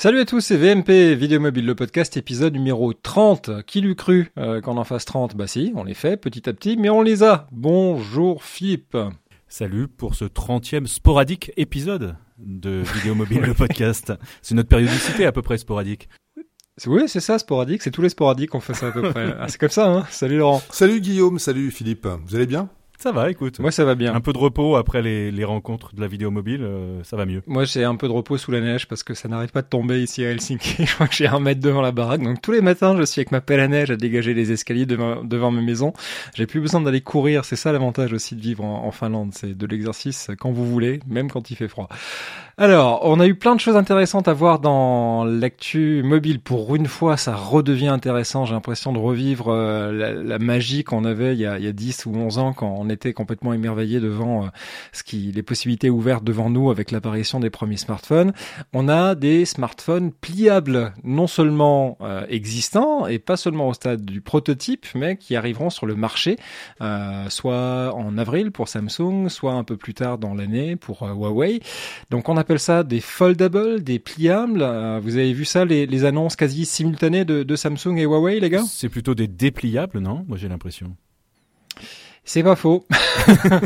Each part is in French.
Salut à tous, c'est VMP, Vidéo Mobile, le podcast épisode numéro 30. Qui l'eût cru euh, qu'on en fasse 30 Bah si, on les fait petit à petit, mais on les a. Bonjour Philippe. Salut pour ce 30e sporadique épisode de Vidéo Mobile, le podcast. C'est notre périodicité à peu près sporadique. Oui, c'est ça, sporadique. C'est tous les sporadiques qu'on fait ça à peu près. Ah, c'est comme ça, hein. Salut Laurent. Salut Guillaume, salut Philippe. Vous allez bien? Ça va, écoute. Moi, ça va bien. Un peu de repos après les, les rencontres de la vidéo mobile, euh, ça va mieux. Moi, j'ai un peu de repos sous la neige parce que ça n'arrête pas de tomber ici à Helsinki. je crois que j'ai un mètre devant la baraque. Donc, tous les matins, je suis avec ma pelle à neige à dégager les escaliers devant, devant ma maison. J'ai plus besoin d'aller courir. C'est ça l'avantage aussi de vivre en, en Finlande. C'est de l'exercice quand vous voulez, même quand il fait froid. Alors, on a eu plein de choses intéressantes à voir dans l'actu mobile. Pour une fois, ça redevient intéressant. J'ai l'impression de revivre euh, la, magie qu'on avait il y, a, il y, a, 10 ou 11 ans quand on était complètement émerveillé devant euh, ce qui, les possibilités ouvertes devant nous avec l'apparition des premiers smartphones. On a des smartphones pliables, non seulement euh, existants et pas seulement au stade du prototype, mais qui arriveront sur le marché, soit en avril pour Samsung, soit un peu plus tard dans l'année pour Huawei. Donc on a appelle ça des foldables, des pliables. Euh, vous avez vu ça, les, annonces quasi simultanées de, Samsung et Huawei, les gars? C'est plutôt des dépliables, non? Moi j'ai l'impression. C'est pas faux.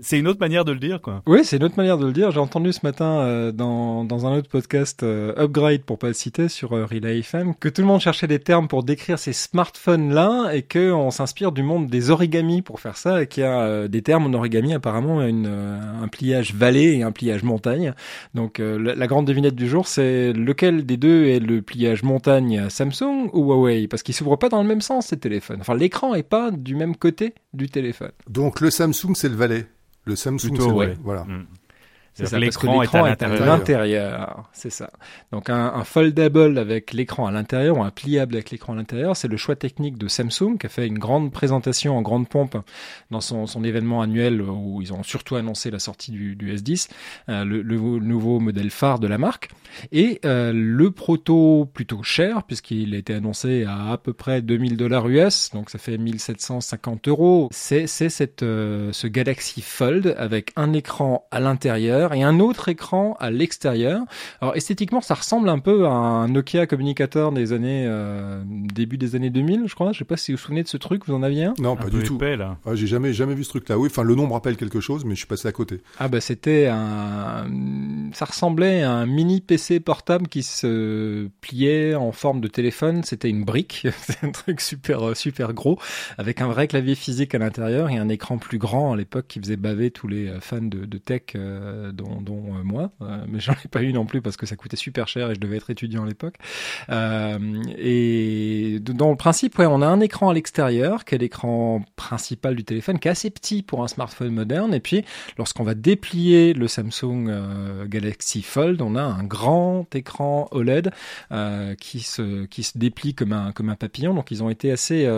c'est une autre manière de le dire, quoi. Oui, c'est une autre manière de le dire. J'ai entendu ce matin euh, dans, dans un autre podcast, euh, Upgrade pour pas le citer, sur euh, Relay FM, que tout le monde cherchait des termes pour décrire ces smartphones-là et que on s'inspire du monde des origamis pour faire ça et qu'il y a euh, des termes en origami apparemment une, un pliage vallée et un pliage montagne. Donc la, la, grande devinette du jour, c'est lequel des deux est le pliage montagne Samsung ou Huawei? Parce qu'ils s'ouvrent pas dans le même sens ces téléphones. Enfin, l'écran est pas du même côté du téléphone. Donc le Samsung, c'est le valet. Le Samsung, c'est le valet. Voilà. Mm. C'est ça, l'écran est à l'intérieur. C'est ça. Donc un, un foldable avec l'écran à l'intérieur ou un pliable avec l'écran à l'intérieur, c'est le choix technique de Samsung qui a fait une grande présentation en grande pompe dans son, son événement annuel où ils ont surtout annoncé la sortie du, du S10, euh, le, le, nouveau modèle phare de la marque. Et euh, le proto plutôt cher puisqu'il a été annoncé à à peu près 2000 dollars US, donc ça fait 1750 euros. C'est cette euh, ce Galaxy Fold avec un écran à l'intérieur et un autre écran à l'extérieur. Alors esthétiquement, ça ressemble un peu à un Nokia communicateur des années euh, début des années 2000, je crois. Je sais pas si vous vous souvenez de ce truc, vous en aviez un? Non, pas du tout. là. Ah, j'ai jamais jamais vu ce truc-là. Oui, enfin le nom me rappelle quelque chose, mais je suis passé à côté. Ah bah c'était un, ça ressemblait à un mini PC portable qui se pliait en forme de téléphone. C'était une brique, c'est un truc super super gros avec un vrai clavier physique à l'intérieur et un écran plus grand à l'époque qui faisait baver tous les fans de, de tech euh, dont, dont euh, moi, euh, mais j'en ai pas eu non plus parce que ça coûtait super cher et je devais être étudiant à l'époque. et dans le principe, ouais, on a un écran à l'extérieur, qui est l'écran principal du téléphone, qui est assez petit pour un smartphone moderne. Et puis, lorsqu'on va déplier le Samsung Galaxy Fold, on a un grand écran OLED qui se qui se déplie comme un comme un papillon. Donc, ils ont été assez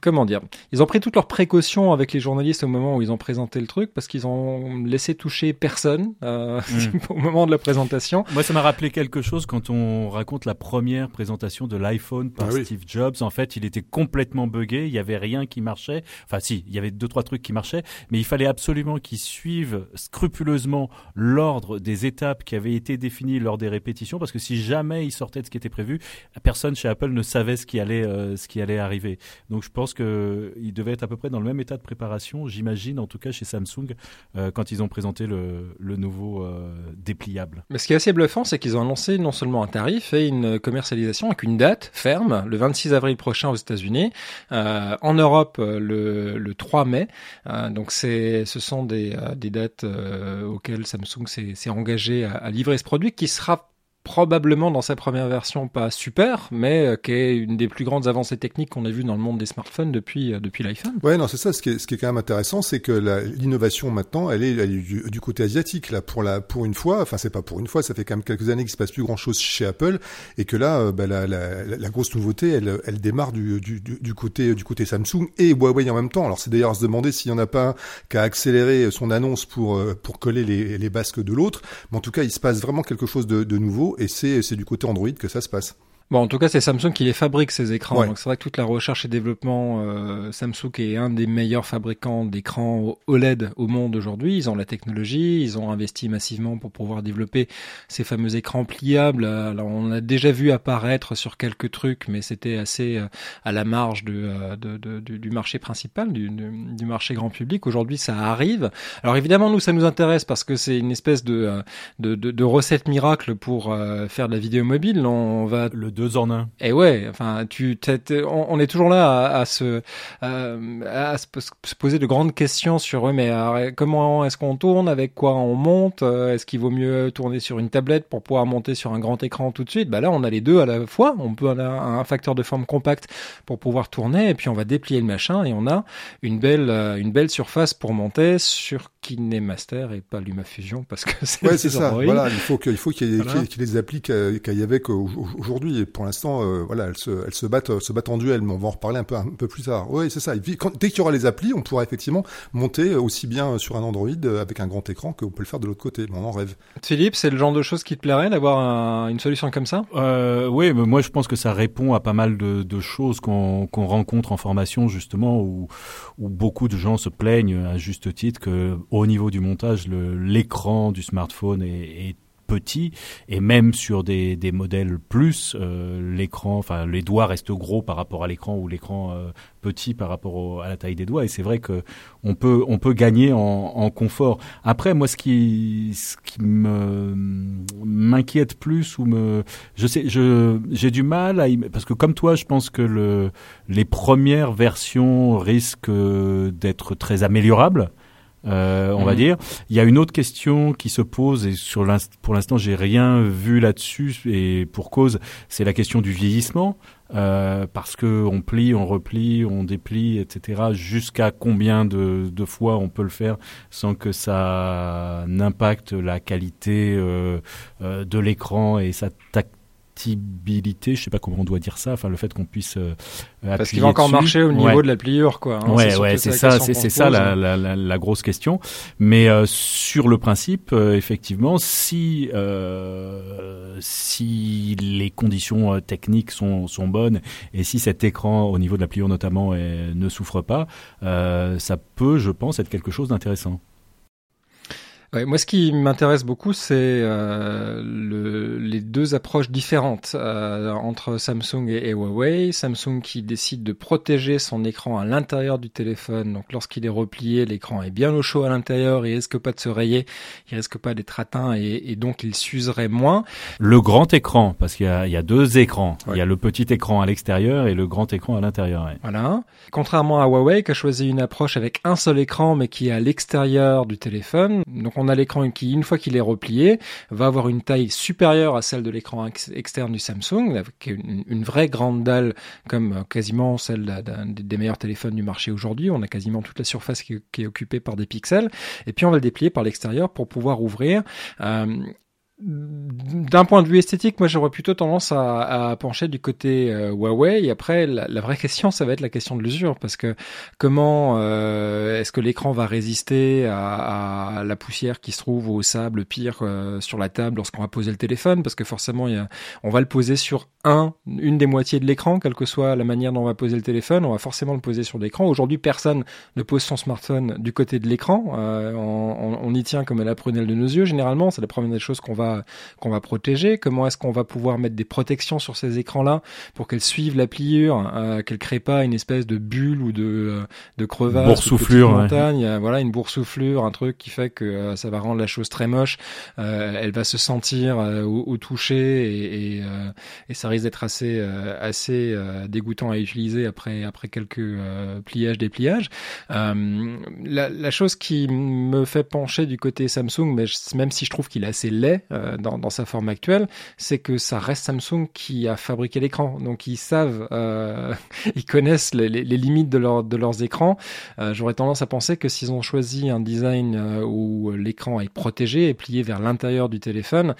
comment dire Ils ont pris toutes leurs précautions avec les journalistes au moment où ils ont présenté le truc parce qu'ils ont laisser toucher personne euh, mm. au moment de la présentation. Moi, ça m'a rappelé quelque chose quand on raconte la première présentation de l'iPhone par ah Steve Jobs. En fait, il était complètement buggé, il y avait rien qui marchait. Enfin, si, il y avait deux trois trucs qui marchaient, mais il fallait absolument qu'il suive scrupuleusement l'ordre des étapes qui avaient été définies lors des répétitions, parce que si jamais il sortait de ce qui était prévu, personne chez Apple ne savait ce qui allait euh, ce qui allait arriver. Donc, je pense que il devait être à peu près dans le même état de préparation, j'imagine, en tout cas chez Samsung, euh, quand ils ont présenté le, nouveau euh, dépliable. Mais ce qui est assez bluffant, c'est qu'ils ont annoncé non seulement un tarif et une commercialisation avec une date ferme, le 26 avril prochain aux États-Unis, euh, en Europe le, le 3 mai. Euh, donc c'est, ce sont des, euh, dates auxquelles Samsung s'est engagé à livrer ce produit qui sera probablement dans sa première version pas super, mais euh, qui est une des plus grandes avancées techniques qu'on a vues dans le monde des smartphones depuis euh, depuis l'iPhone. Ouais, non, c'est ça. Ce qui est, ce qui est quand même intéressant, c'est que l'innovation maintenant, elle est, elle est du, du, côté asiatique. Là, pour la pour une fois, enfin c'est pas pour une fois, ça fait quand même quelques années qu'il se passe plus grand chose chez Apple, et que là, euh, bah, la, la, la, grosse nouveauté, elle, elle démarre du, du, du côté du côté Samsung et Huawei en même temps. Alors c'est d'ailleurs se demander s'il y en a pas un qui a accéléré son annonce pour pour coller les, les basques de l'autre, mais en tout cas, il se passe vraiment quelque chose de, de nouveau et c'est du côté Android que ça se passe. Bon, en tout cas, c'est Samsung qui les fabrique ces écrans. Donc c'est vrai que toute la recherche et développement, euh, Samsung est un des meilleurs fabricants d'écrans OLED au monde aujourd'hui. Ils ont la technologie, ils ont investi massivement pour pouvoir développer ces fameux écrans pliables. Alors on a déjà vu apparaître sur quelques trucs, mais c'était assez euh, à la marge de, euh, de, de, du marché principal, du, du marché grand public. Aujourd'hui, ça arrive. Alors évidemment, nous, ça nous intéresse parce que c'est une espèce de, euh, de, de, recette miracle pour faire de la vidéo mobile. On va le deux en un. Et ouais, enfin, tu, on, est toujours là à, se, à se, poser de grandes questions sur ouais, mais comment est-ce qu'on tourne, avec quoi on monte, est-ce qu'il vaut mieux tourner sur une tablette pour pouvoir monter sur un grand écran tout de suite? Bah là, on a les deux à la fois. On peut avoir un facteur de forme compact pour pouvoir tourner, et puis on va déplier le machin et on a une belle, une belle surface pour monter sur KineMaster et pas LumaFusion parce que c'est ouais, c'est ça. Voilà, il faut qu'il faut qu'il y, ait des applis qu'il y avait aujourd'hui et pour l'instant euh, voilà, elles se elles se battent se battent en duel, mais on va en reparler un peu un peu plus tard. Oui, c'est ça. dès qu'il y aura les applis, on pourra effectivement monter aussi bien sur un Android avec un grand écran qu'on peut le faire de l'autre côté. Mais on en rêve. Philippe, c'est le genre de choses qui te plairait d'avoir une solution comme ça? Euh, Oui, mais moi je pense que ça répond à pas mal de, de choses qu'on qu'on rencontre en formation justement où où beaucoup de gens se plaignent à juste titre que au niveau du montage, l'écran du smartphone est, est petit. Et même sur des, des modèles plus euh, l'écran enfin les doigts restent gros par rapport à l'écran ou l'écran euh, petit par rapport à la taille des doigts. Et c'est vrai que on peut on peut gagner en, en confort. Après moi ce qui ce qui me m'inquiète plus ou me je sais je j'ai du mal à parce que comme toi je pense que le les premières versions risquent d'être très améliorables euh, on va mhm. dire. Il y a une autre question qui se pose et sur pour l'instant j'ai rien vu là-dessus et pour cause, c'est la question du vieillissement. Euh, parce que on plie, on replie, on déplie, etc. Jusqu'à combien de, de, fois on peut le faire sans que ça n'impacte la qualité euh, euh de l'écran et sa je sais pas comment on doit dire ça, enfin le fait qu'on puisse euh, parce qu'il va encore marcher au niveau de la pliure quoi. Hein, ouais ouais c'est ça c'est ça la, la, la, la, grosse question. Mais euh, sur le principe euh, effectivement si euh, si les conditions techniques sont sont bonnes et si cet écran au niveau de la pliure notamment ne souffre pas, ça peut je pense être quelque chose d'intéressant moi, ce qui m'intéresse beaucoup, c'est euh, le, les deux approches différentes euh, entre Samsung et, Huawei. Samsung qui décide de protéger son écran à l'intérieur du téléphone. Donc, lorsqu'il est replié, l'écran est bien au chaud à l'intérieur. Il risque pas de se rayer, il risque pas d'être atteint et, et, donc il s'userait moins. Le grand écran, parce qu'il y, y a, deux écrans. Il y a le petit écran à l'extérieur et le grand écran à l'intérieur. Voilà. Contrairement à Huawei, qui a choisi une approche avec un seul écran, mais qui est à l'extérieur du téléphone. Donc, on on a l'écran qui, une fois qu'il est replié, va avoir une taille supérieure à celle de l'écran externe du Samsung, avec une, vraie grande dalle comme euh, quasiment celle des meilleurs téléphones du marché aujourd'hui. On a quasiment toute la surface qui, est occupée par des pixels. Et puis on va le déplier par l'extérieur pour pouvoir ouvrir. Euh, d'un point de vue esthétique, moi j'aurais plutôt tendance à, pencher du côté euh, Huawei. Après, la, vraie question, ça va être la question de l'usure, parce que comment euh, est-ce que l'écran va résister à, la poussière qui se trouve au sable pire euh, sur la table lorsqu'on va poser le téléphone? Parce que forcément, on va le poser sur un, une des moitiés de l'écran, quelle que soit la manière dont on va poser le téléphone, on va forcément le poser sur l'écran. Aujourd'hui, personne ne pose son smartphone du côté de l'écran. On, on, y tient comme à la prunelle de nos yeux. Généralement, c'est la première des choses qu'on va qu'on va protéger Comment est-ce qu'on va pouvoir mettre des protections sur ces écrans-là pour qu'elles suivent la pliure, euh, qu'elles créent pas une espèce de bulle ou de euh, de crevasse, boursouflure, montagne, euh, voilà une boursouflure, un truc qui fait que euh, ça va rendre la chose très moche. elle va se sentir au, toucher et, et, et, ça risque d'être assez assez dégoûtant à utiliser après après quelques pliages dépliages. La, la, chose qui me fait pencher du côté Samsung, mais même si je trouve qu'il est assez laid euh, dans, sa forme actuelle, c'est que ça reste Samsung qui a fabriqué l'écran. Donc ils savent, euh, ils connaissent les, limites de, leur, de leurs écrans. Euh, J'aurais tendance à penser que s'ils ont choisi un design où l'écran est protégé et plié vers l'intérieur du téléphone,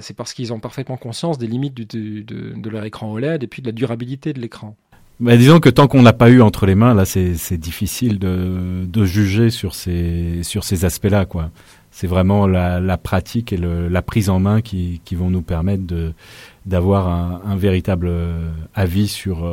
c'est parce qu'ils ont parfaitement conscience des limites de, leur écran OLED et puis de la durabilité de l'écran. Bah, disons que tant qu'on n'a pas eu entre les mains, là, c'est difficile de, de juger sur ces sur ces aspects-là, quoi c'est vraiment la, la, pratique et le, la prise en main qui, vont nous permettre d'avoir un, véritable avis sur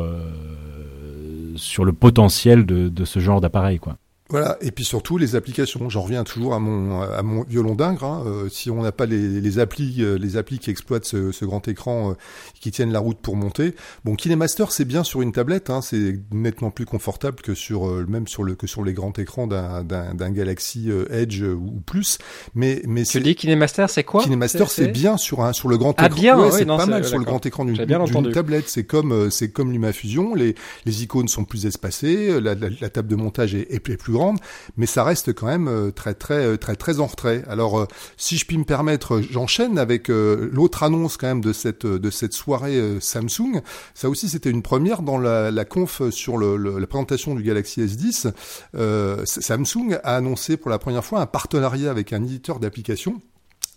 sur le potentiel de, de ce genre d'appareil, quoi. Voilà, et puis surtout les applications. J'en reviens toujours à mon à mon violon d'ingre. Hein. Euh, si on n'a pas les, les applis euh, les applis qui exploitent ce, ce grand écran euh, qui tiennent la route pour monter. Bon, KineMaster c'est bien sur une tablette, hein, c'est nettement plus confortable que sur même sur le que sur les grands écrans d'un d'un Galaxy Edge ou plus. Mais mais tu dis KineMaster c'est quoi? KineMaster c'est bien sur un sur le grand ah, écran. bien, ouais, c'est pas mal sur le grand écran d'une tablette. C'est comme c'est comme LumaFusion. Les les icônes sont plus espacées, la, la, la table de montage est, est plus grande, mais ça reste quand même euh, très très euh, très très en retrait. Alors euh, si je puis me permettre, j'enchaîne avec l'autre annonce quand même de cette de cette soirée Samsung. Ça aussi c'était une première dans la, conf sur la présentation du Galaxy S10. Samsung a annoncé pour la première fois un partenariat avec un éditeur d'applications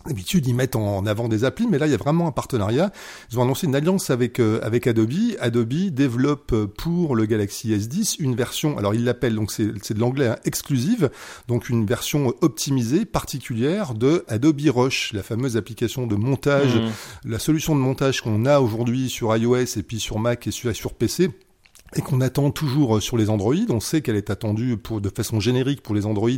D'habitude, ils mettent en avant des applis, mais là, il y a vraiment un partenariat. Ils ont annoncé une alliance avec euh, avec Adobe. Adobe développe euh, pour le Galaxy S10 une version, alors ils l'appellent, donc c'est de l'anglais hein, exclusive, donc une version optimisée, particulière de Adobe Rush, la fameuse application de montage, mmh. la solution de montage qu'on a aujourd'hui sur iOS et puis sur Mac et sur, sur PC et qu'on attend toujours euh, sur les Android. On sait qu'elle est attendue pour de façon générique pour les Android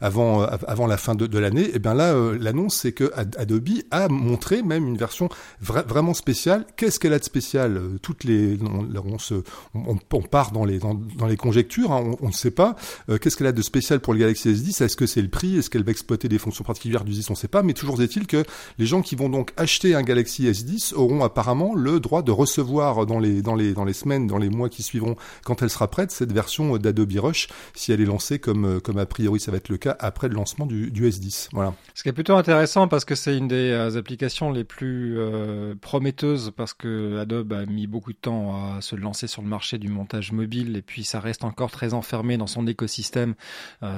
avant euh, avant la fin de, l'année. Et bien là, euh, l'annonce c'est que Adobe a montré même une version vraiment spéciale. Qu'est-ce qu'elle a de spécial Toutes les on, se on, on, part dans les dans, les conjectures. Hein, on ne sait pas. Qu'est-ce qu'elle a de spécial pour le Galaxy S10 Est-ce que c'est le prix? Est-ce qu'elle va exploiter des fonctions particulières du 10 On ne sait pas. Mais toujours est-il que les gens qui vont donc acheter un Galaxy S10 auront apparemment le droit de recevoir dans les dans les dans les semaines, dans les mois qui suivent quand elle sera prête, cette version d'Adobe Rush, si elle est lancée comme, euh, comme a priori ça va être le cas après le lancement du, du S10. Voilà. Ce qui est plutôt intéressant parce que c'est une des euh, applications les plus euh, prometteuses parce que Adobe a mis beaucoup de temps à se lancer sur le marché du montage mobile et puis ça reste encore très enfermé dans son écosystème.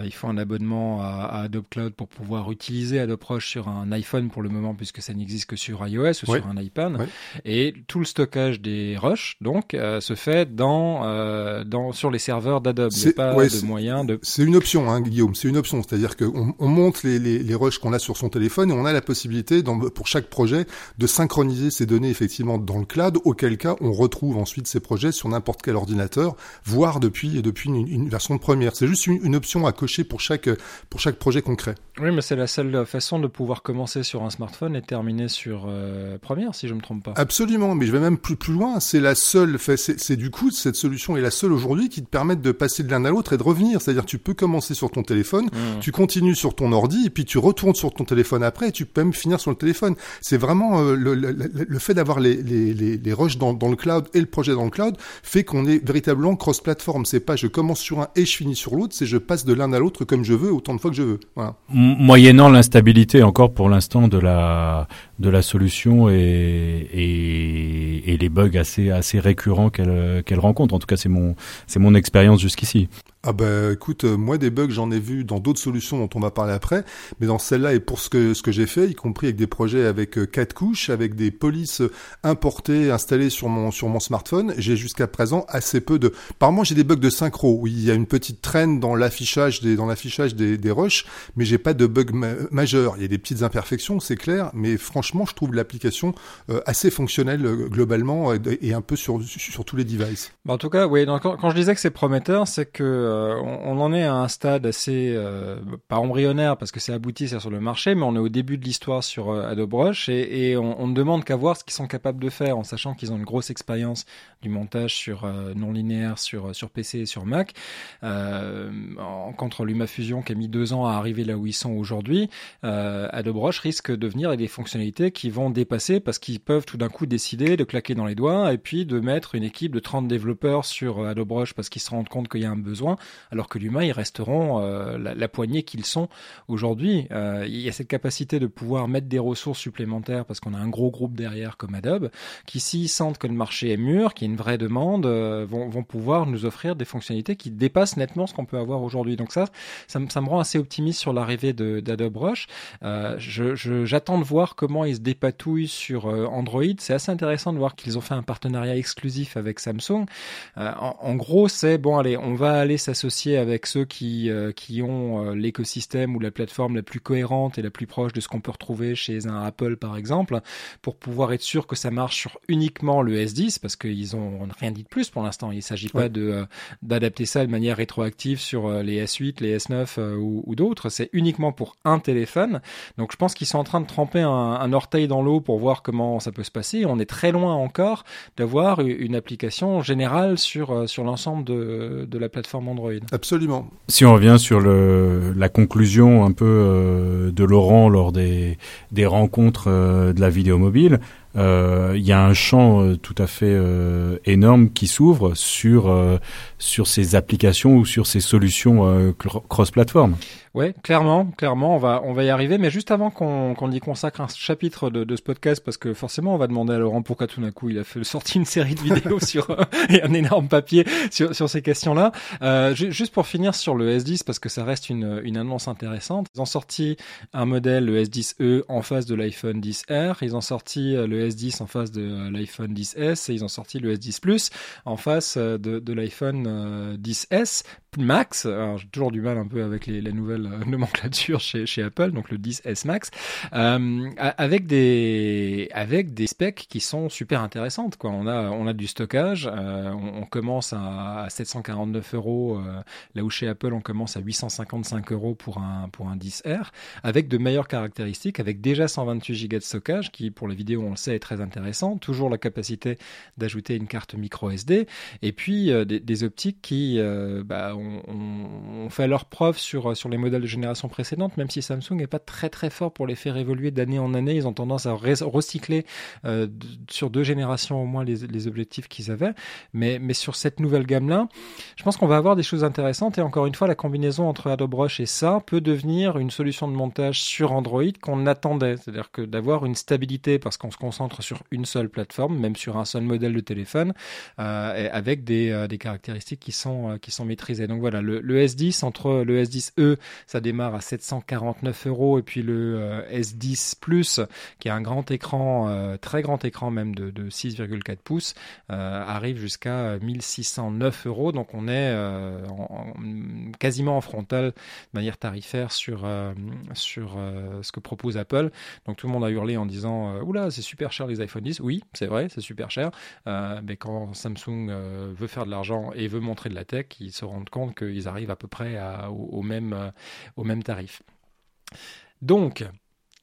il faut un abonnement à, Adobe Cloud pour pouvoir utiliser Adobe Rush sur un iPhone pour le moment puisque ça n'existe que sur iOS ou sur un iPad. Et tout le stockage des Rush donc se fait dans euh, dans, sur les serveurs d'Adobe. De moyen de. C'est une option, hein, Guillaume. C'est une option, c'est-à-dire qu'on on monte les, les, les rushs qu'on a sur son téléphone et on a la possibilité, dans, pour chaque projet, de synchroniser ces données effectivement dans le cloud. Auquel cas, on retrouve ensuite ces projets sur n'importe quel ordinateur, voire depuis depuis une, une version de première. C'est juste une, une, option à cocher pour chaque pour chaque projet concret. Oui, mais c'est la seule façon de pouvoir commencer sur un smartphone et terminer sur euh, première, si je me trompe pas. Absolument, mais je vais même plus plus loin. C'est la seule. C'est du coup cette solution est la seule aujourd'hui qui te permette de passer de l'un à l'autre et de revenir. C'est-à-dire tu peux commencer sur ton téléphone, mmh. tu continues sur ton ordi et puis tu retournes sur ton téléphone après et tu peux même finir sur le téléphone. C'est vraiment euh, le, le, le, fait d'avoir les, les, les, les rushs dans, dans, le cloud et le projet dans le cloud fait qu'on est véritablement cross-platform. C'est pas je commence sur un et je finis sur l'autre, c'est je passe de l'un à l'autre comme je veux autant de fois que je veux. Voilà. Moyennant l'instabilité encore pour l'instant de la de la solution et, et, et les bugs assez assez récurrents qu'elle qu'elle rencontre. En tout cas, c'est mon c'est mon expérience jusqu'ici. Ah bah écoute, euh, moi des bugs j'en ai vu dans d'autres solutions dont on va parler après, mais dans celle-là et pour ce que ce que j'ai fait, y compris avec des projets avec euh, quatre couches, avec des polices importées installées sur mon sur mon smartphone, j'ai jusqu'à présent assez peu de. Par moi j'ai des bugs de synchro, où il y a une petite traîne dans l'affichage des dans l'affichage des, des rushs, mais j'ai pas de bugs majeurs. Il y a des petites imperfections, c'est clair, mais franchement je trouve l'application euh, assez fonctionnelle globalement et, un peu sur sur tous les devices. En tout cas, oui. quand, quand je disais que c'est prometteur, c'est que euh, on, en est à un stade assez euh, pas embryonnaire parce que c'est abouti c'est sur le marché, mais on est au début de l'histoire sur euh, Adobe Rush et, on, ne demande qu'à voir ce qu'ils sont capables de faire en sachant qu'ils ont une grosse expérience du montage sur non linéaire sur PC et sur Mac. contre LumaFusion qui a mis deux ans à arriver là où ils sont aujourd'hui, Adobe Rush risque de venir avec des fonctionnalités qui vont dépasser parce qu'ils peuvent tout d'un coup décider de claquer dans les doigts et puis de mettre une équipe de 30 développeurs sur Adobe Rush parce qu'ils se rendent compte qu'il y a un besoin alors que l'humain, ils resteront euh, la, poignée qu'ils sont aujourd'hui. Euh, il y a cette capacité de pouvoir mettre des ressources supplémentaires parce qu'on a un gros groupe derrière comme Adobe, qui s'ils sentent que le marché est mûr, qu'il y a une vraie demande, euh, vont, pouvoir nous offrir des fonctionnalités qui dépassent nettement ce qu'on peut avoir aujourd'hui. Donc ça, ça, me rend assez optimiste sur l'arrivée d'Adobe Rush. J'attends de voir comment ils se dépatouillent sur Android. C'est assez intéressant de voir qu'ils ont fait un partenariat exclusif avec Samsung. En, en, gros, c'est bon, allez, on va aller s'associer avec ceux qui qui ont l'écosystème ou la plateforme la plus cohérente et la plus proche de ce qu'on peut retrouver chez un Apple par exemple, pour pouvoir être sûr que ça marche sur uniquement le S10 parce qu'ils ont rien dit de plus pour l'instant. Il s'agit pas de d'adapter ça de manière rétroactive sur les S8, les S9 ou, ou d'autres. C'est uniquement pour un téléphone. Donc je pense qu'ils sont en train de tremper un, un orteil dans l'eau pour voir comment ça peut se passer. On est très loin encore d'avoir une application générale sur, euh, sur l'ensemble de, de la plateforme Android. Absolument. Si on revient sur le, la conclusion un peu euh, de Laurent lors des, des rencontres euh, de la vidéo mobile, il y a un champ euh, tout à fait euh, énorme qui s'ouvre sur sur ces applications ou sur ces solutions cross-platform. Ouais, clairement, clairement, on va on va y arriver. Mais juste avant qu'on qu'on y consacre un chapitre de, de, ce podcast, parce que forcément, on va demander à Laurent pourquoi tout d'un coup il a fait sorti une série de vidéos sur et un énorme papier sur sur ces questions-là. Euh, juste pour finir sur le S10, parce que ça reste une une annonce intéressante. Ils ont sorti un modèle le S10e en face de l'iPhone 10R. Ils ont sorti le S10 en face de euh, l'iPhone 10S et ils ont sorti le S10 Plus en face euh, de, de l'iPhone 10S euh, Max. J'ai toujours du mal un peu avec les, les nouvelles nomenclatures chez, chez Apple, donc le 10S Max, euh, avec des avec des specs qui sont super intéressantes. Quoi. On a on a du stockage, euh, on, commence à, à 749 euros, euh, là où chez Apple on commence à 855 euros pour un pour un 10R, avec de meilleures caractéristiques, avec déjà 128 Go de stockage, qui pour les vidéos on le sait est très intéressant. Toujours la capacité d'ajouter une carte micro SD, et puis euh, des, des, optiques qui bah, ont, fait leur preuve sur, sur les modèles de génération précédente, même si Samsung n'est pas très très fort pour les faire évoluer d'année en année. Ils ont tendance à recycler euh, sur deux générations au moins les, les objectifs qu'ils avaient. Mais, mais sur cette nouvelle gamme-là, je pense qu'on va avoir des choses intéressantes. Et encore une fois, la combinaison entre Adobe Rush et ça peut devenir une solution de montage sur Android qu'on attendait. C'est-à-dire que d'avoir une stabilité parce qu'on se concentre sur une seule plateforme, même sur un seul modèle de téléphone, euh, avec des, euh, des caractéristiques qui sont, euh, qui sont maîtrisées. Donc voilà, le, le, S10 entre le S10e, ça démarre à 749 euros et puis le euh, S10 Plus, qui a un grand écran, euh, très grand écran même de, de 6,4 pouces, euh, arrive jusqu'à 1609 euros. Donc on est en, en, quasiment en frontal de manière tarifaire sur sur ce que propose Apple. Donc tout le monde a hurlé en disant oula c'est super cher les iPhone 10. Oui c'est vrai c'est super cher, mais quand Samsung veut faire de l'argent et veut montrer de la tech, ils se rendent compte qu'ils arrivent à peu près au, même, euh, au même tarif. Donc,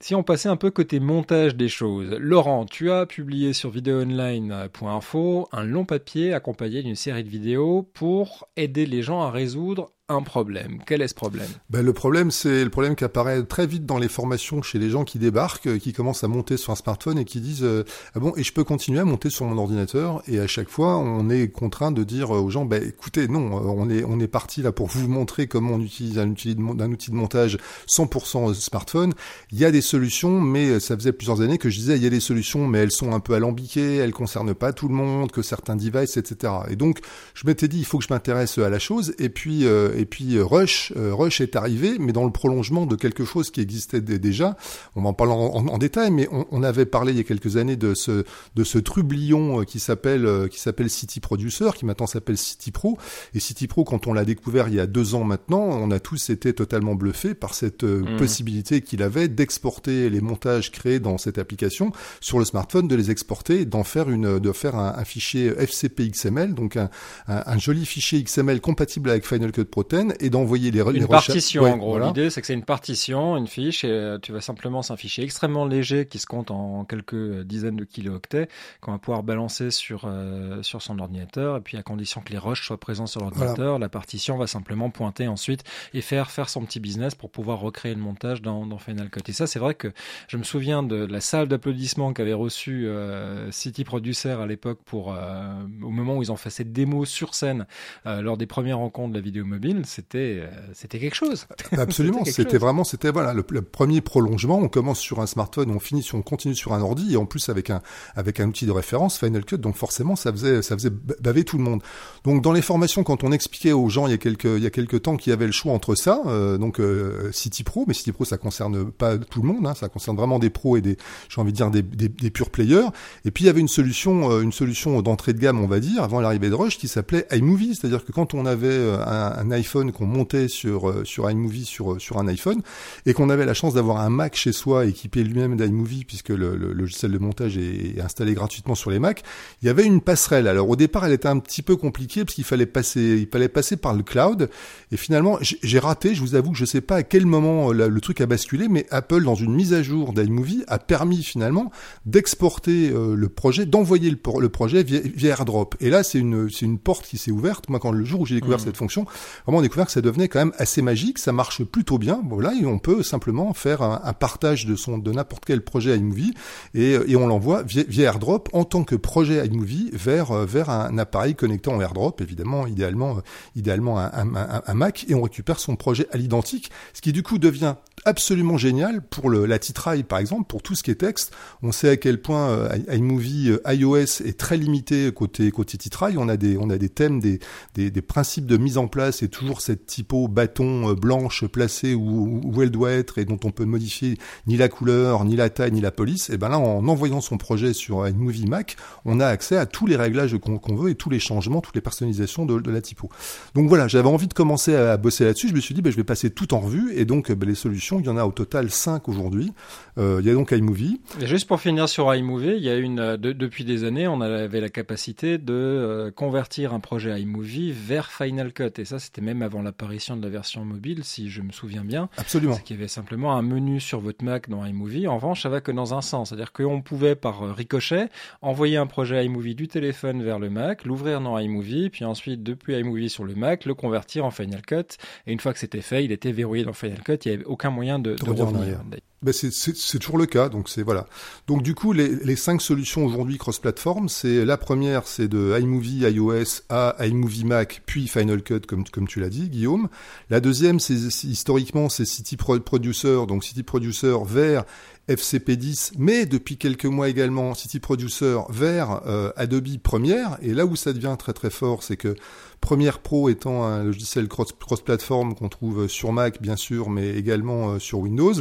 si on passait un peu côté montage des choses, Laurent, tu as publié sur videoonline.info un long papier accompagné d'une série de vidéos pour aider les gens à résoudre un problème. Quel est ce problème? Ben, Le problème, c'est le problème qui apparaît très vite dans les formations chez les gens qui débarquent, euh, qui commencent à monter sur un smartphone et qui disent euh, Ah bon, et je peux continuer à monter sur mon ordinateur Et à chaque fois, on est contraint de dire aux gens ben, écoutez, non, euh, on est, on est parti là pour vous montrer comment on utilise un outil, de, outil de montage 100% smartphone. Il y a des solutions, mais ça faisait plusieurs années que je disais il y a des solutions, mais elles sont un peu alambiquées, elles concernent pas tout le monde, que certains devices, etc. Et donc, je m'étais dit il faut que je m'intéresse à la chose. Et puis, et puis euh, Rush, euh, Rush est arrivé, mais dans le prolongement de quelque chose qui existait déjà. On va en parler en, en, en détail, mais on, on, avait parlé il y a quelques années de ce de ce trublion euh, qui s'appelle qui s'appelle City Producer, qui maintenant s'appelle City Pro. Et City Pro, quand on l'a découvert il y a deux ans maintenant, on a tous été totalement bluffés par cette mmh. possibilité qu'il avait d'exporter les montages créés dans cette application sur le smartphone, de les exporter, d'en faire une, de faire un, un, fichier FCP XML, donc un, un, un, joli fichier XML compatible avec Final Cut Pro 10 et d'envoyer les, une partition ouais, en gros. Voilà. L'idée c'est que c'est une partition, une fiche et euh, tu vas simplement c'est un fichier extrêmement léger qui se compte en quelques dizaines de kilooctets qu'on va pouvoir balancer sur euh, sur son ordinateur et puis à condition que les rushs soient présents sur l'ordinateur, voilà. la partition va simplement pointer ensuite et faire faire son petit business pour pouvoir recréer le montage dans, dans Final Cut. Et ça c'est vrai que je me souviens de la salle d'applaudissements qu'avait reçu euh, City Producer à l'époque pour euh, au moment où ils ont fait cette démo sur scène euh, lors des premières rencontres de la vidéo mobile 2000, c'était euh, c'était quelque chose. Absolument, c'était vraiment c'était voilà le, premier prolongement. On commence sur un smartphone, on finit sur on continue sur un ordi et en plus avec un avec un outil de référence Final Cut. Donc forcément, ça faisait ça faisait baver tout le monde. Donc dans les formations, quand on expliquait aux gens il y a quelques il y a quelques temps qu'il y avait le choix entre ça, euh, donc euh, City Pro, mais City Pro ça concerne pas tout le monde, hein, ça concerne vraiment des pros et des j'ai envie de dire des, des, des purs players. Et puis il y avait une solution une solution d'entrée de gamme, on va dire, avant l'arrivée de Rush, qui s'appelait iMovie, c'est-à-dire que quand on avait un, un iPhone qu'on montait sur euh, sur iMovie sur euh, sur un iPhone et qu'on avait la chance d'avoir un Mac chez soi équipé lui-même d'iMovie puisque le, logiciel de montage est, installé gratuitement sur les Macs, il y avait une passerelle. Alors au départ, elle était un petit peu compliquée parce qu'il fallait passer il fallait passer par le cloud et finalement j'ai raté. Je vous avoue que je sais pas à quel moment euh, le truc a basculé, mais Apple dans une mise à jour d'iMovie a permis finalement d'exporter le projet, d'envoyer le, le, projet via, AirDrop. Et là, c'est une une porte qui s'est ouverte. Moi, quand le jour où j'ai découvert mmh. cette fonction, vraiment découvert que ça devenait quand même assez magique, ça marche plutôt bien. Voilà, et on peut simplement faire un, partage de son de n'importe quel projet iMovie et, et on l'envoie via, AirDrop en tant que projet iMovie vers vers un appareil connectant en AirDrop, évidemment, idéalement idéalement un, un, un, Mac et on récupère son projet à l'identique, ce qui du coup devient absolument génial pour le, la titraille par exemple, pour tout ce qui est texte. On sait à quel point euh, iMovie euh, iOS est très limité côté côté titraille. On a des on a des thèmes, des, des, des principes de mise en place et toujours cette typo bâton euh, blanche placée où, où, elle doit être et dont on peut modifier ni la couleur, ni la taille, ni la police, et ben là, en envoyant son projet sur iMovie Mac, on a accès à tous les réglages qu'on veut et tous les changements, toutes les personnalisations de, la typo. Donc voilà, j'avais envie de commencer à, bosser là-dessus. Je me suis dit, ben, je vais passer tout en revue et donc ben, les solutions, il y en a au total 5 aujourd'hui. Euh, il y a donc iMovie. Et juste pour finir sur iMovie, il y a une euh, depuis des années, on avait la capacité de euh, convertir un projet iMovie vers Final Cut et ça, c'était même avant l'apparition de la version mobile, si je me souviens bien. Absolument. C'est qu'il y avait simplement un menu sur votre Mac dans iMovie. En revanche, ça va que dans un sens. C'est-à-dire qu'on pouvait, par ricochet, envoyer un projet iMovie du téléphone vers le Mac, l'ouvrir dans iMovie, puis ensuite, depuis iMovie sur le Mac, le convertir en Final Cut. Et une fois que c'était fait, il était verrouillé dans Final Cut. Il n'y avait aucun moyen de, de, revenir. Ben c'est toujours le cas, donc c'est voilà. Donc du coup, les, les cinq solutions aujourd'hui cross-platform, c'est la première, c'est de iMovie iOS à iMovie Mac, puis Final Cut, comme comme tu l'as dit, Guillaume. La deuxième, c'est historiquement, c'est City Producer, donc City Producer vers FCP10, mais depuis quelques mois également City Producer vers euh, Adobe Premiere. Et là où ça devient très très fort, c'est que Premiere Pro étant un logiciel cross-platform qu'on trouve sur Mac bien sûr, mais également euh, sur Windows,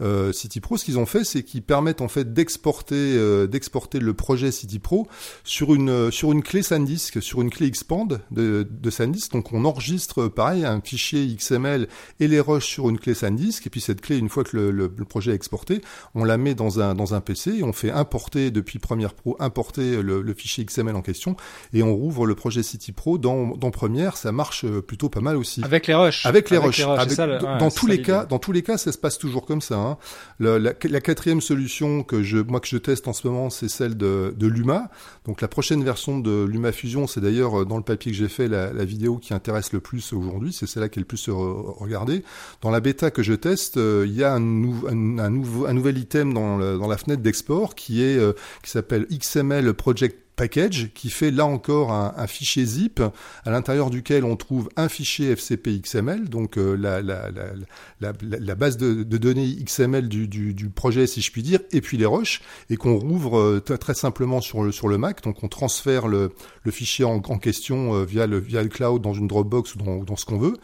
euh, City Pro, ce qu'ils ont fait, c'est qu'ils permettent en fait d'exporter euh, d'exporter le projet City Pro sur une sur une clé SanDisk, sur une clé Expand de, de SanDisk. Donc on enregistre pareil un fichier XML et les rushs sur une clé SanDisk, et puis cette clé, une fois que le, le, projet est exporté, on la met dans un dans un PC et on fait importer depuis Premiere Pro importer le, le fichier XML en question et on rouvre le projet City Pro dans, dans première, ça marche euh, plutôt pas mal aussi. Avec les rushs. Avec les rushs. dans tous les cas, dans tous les cas, ça se passe toujours comme ça. Hein. la, la, quatrième solution que je, moi que je teste en ce moment, c'est celle de, de Luma. Donc la prochaine version de Luma Fusion, c'est d'ailleurs euh, dans le papier que j'ai fait la, la, vidéo qui intéresse le plus aujourd'hui. C'est celle-là qui est le plus regardée. Dans la bêta que je teste, euh, il y a un, un, un, nouveau, un nouvel item dans, dans la fenêtre d'export qui est qui s'appelle XML Project package qui fait là encore un, fichier zip à l'intérieur duquel on trouve un fichier FCP XML, donc euh, la, la, la, la, base de, données XML du, du, projet si je puis dire, et puis les rushs, et qu'on rouvre euh, très simplement sur le, sur le Mac. Donc on transfère le, le fichier en, en question euh, via, le, via le cloud dans une Dropbox ou dans, dans ce qu'on veut.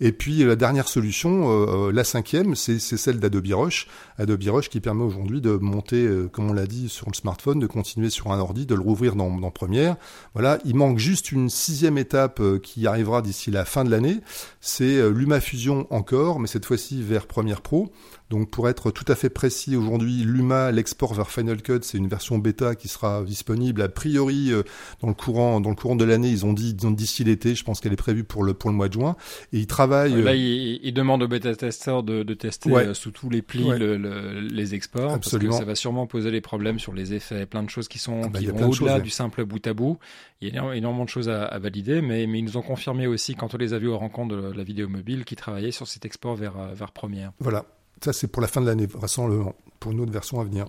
Et puis la dernière solution, la cinquième, c'est celle d'Adobe Rush. Adobe Rush qui permet aujourd'hui de monter, comme on l'a dit, sur le smartphone, de continuer sur un ordi, de le rouvrir dans, dans Première. Voilà, il manque juste une sixième étape euh, qui arrivera d'ici la fin de l'année. C'est euh, l'UmaFusion encore, mais cette fois-ci vers Premiere Pro. Donc pour être tout à fait précis, aujourd'hui, Luma, l'export vers Final Cut, c'est une version bêta qui sera disponible a priori euh, dans le courant dans le courant de l'année. Ils ont dit d'ici l'été. Je pense qu'elle est prévue pour le pour le mois de juin. Et ils travaillent. Là, ils, ils demandent aux bêta testeurs de, de tester euh, sous tous les plis le, le, les exports, Absolument. parce que ça va sûrement poser des problèmes sur les effets, plein de choses qui sont ah bah, qui vont au-delà du simple bout à bout. Il y a énormément de choses à, à valider, mais mais ils nous ont confirmé aussi quand on les a vus au rencontre de la vidéo mobile qui travaillaient sur cet export vers vers Premiere. Voilà. Ça, c'est pour la fin de l'année, vraisemblablement, pour une autre version à venir.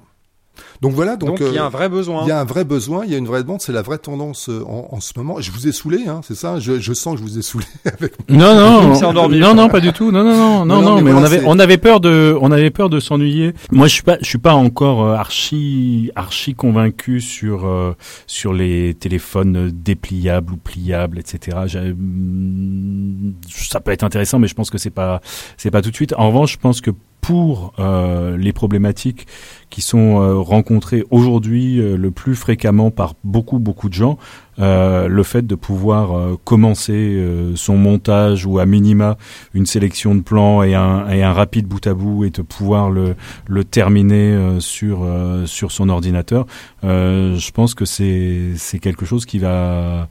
Donc voilà, donc, il y a un vrai besoin. Il y a un vrai besoin, il y a une vraie demande, c'est la vraie tendance en, en, ce moment. Je vous ai saoulé, hein, c'est ça? Je, je, sens que je vous ai saoulé avec. Non non, non non pas du tout, non non non non non, mais, on avait on avait peur de on avait peur de s'ennuyer. Moi je suis pas je suis pas encore archi archi convaincu sur sur les téléphones dépliables ou pliables, etc. Mm, ça peut être intéressant, mais je pense que c'est pas c'est pas tout de suite. En revanche, je pense que pour euh, les problématiques qui sont euh, rencontrées aujourd'hui euh, le plus fréquemment par beaucoup beaucoup de gens, le fait de pouvoir commencer son montage ou à minima une sélection de plans et un, et un rapide bout à bout et de pouvoir le, le terminer sur sur son ordinateur, je pense que c'est c'est quelque chose qui va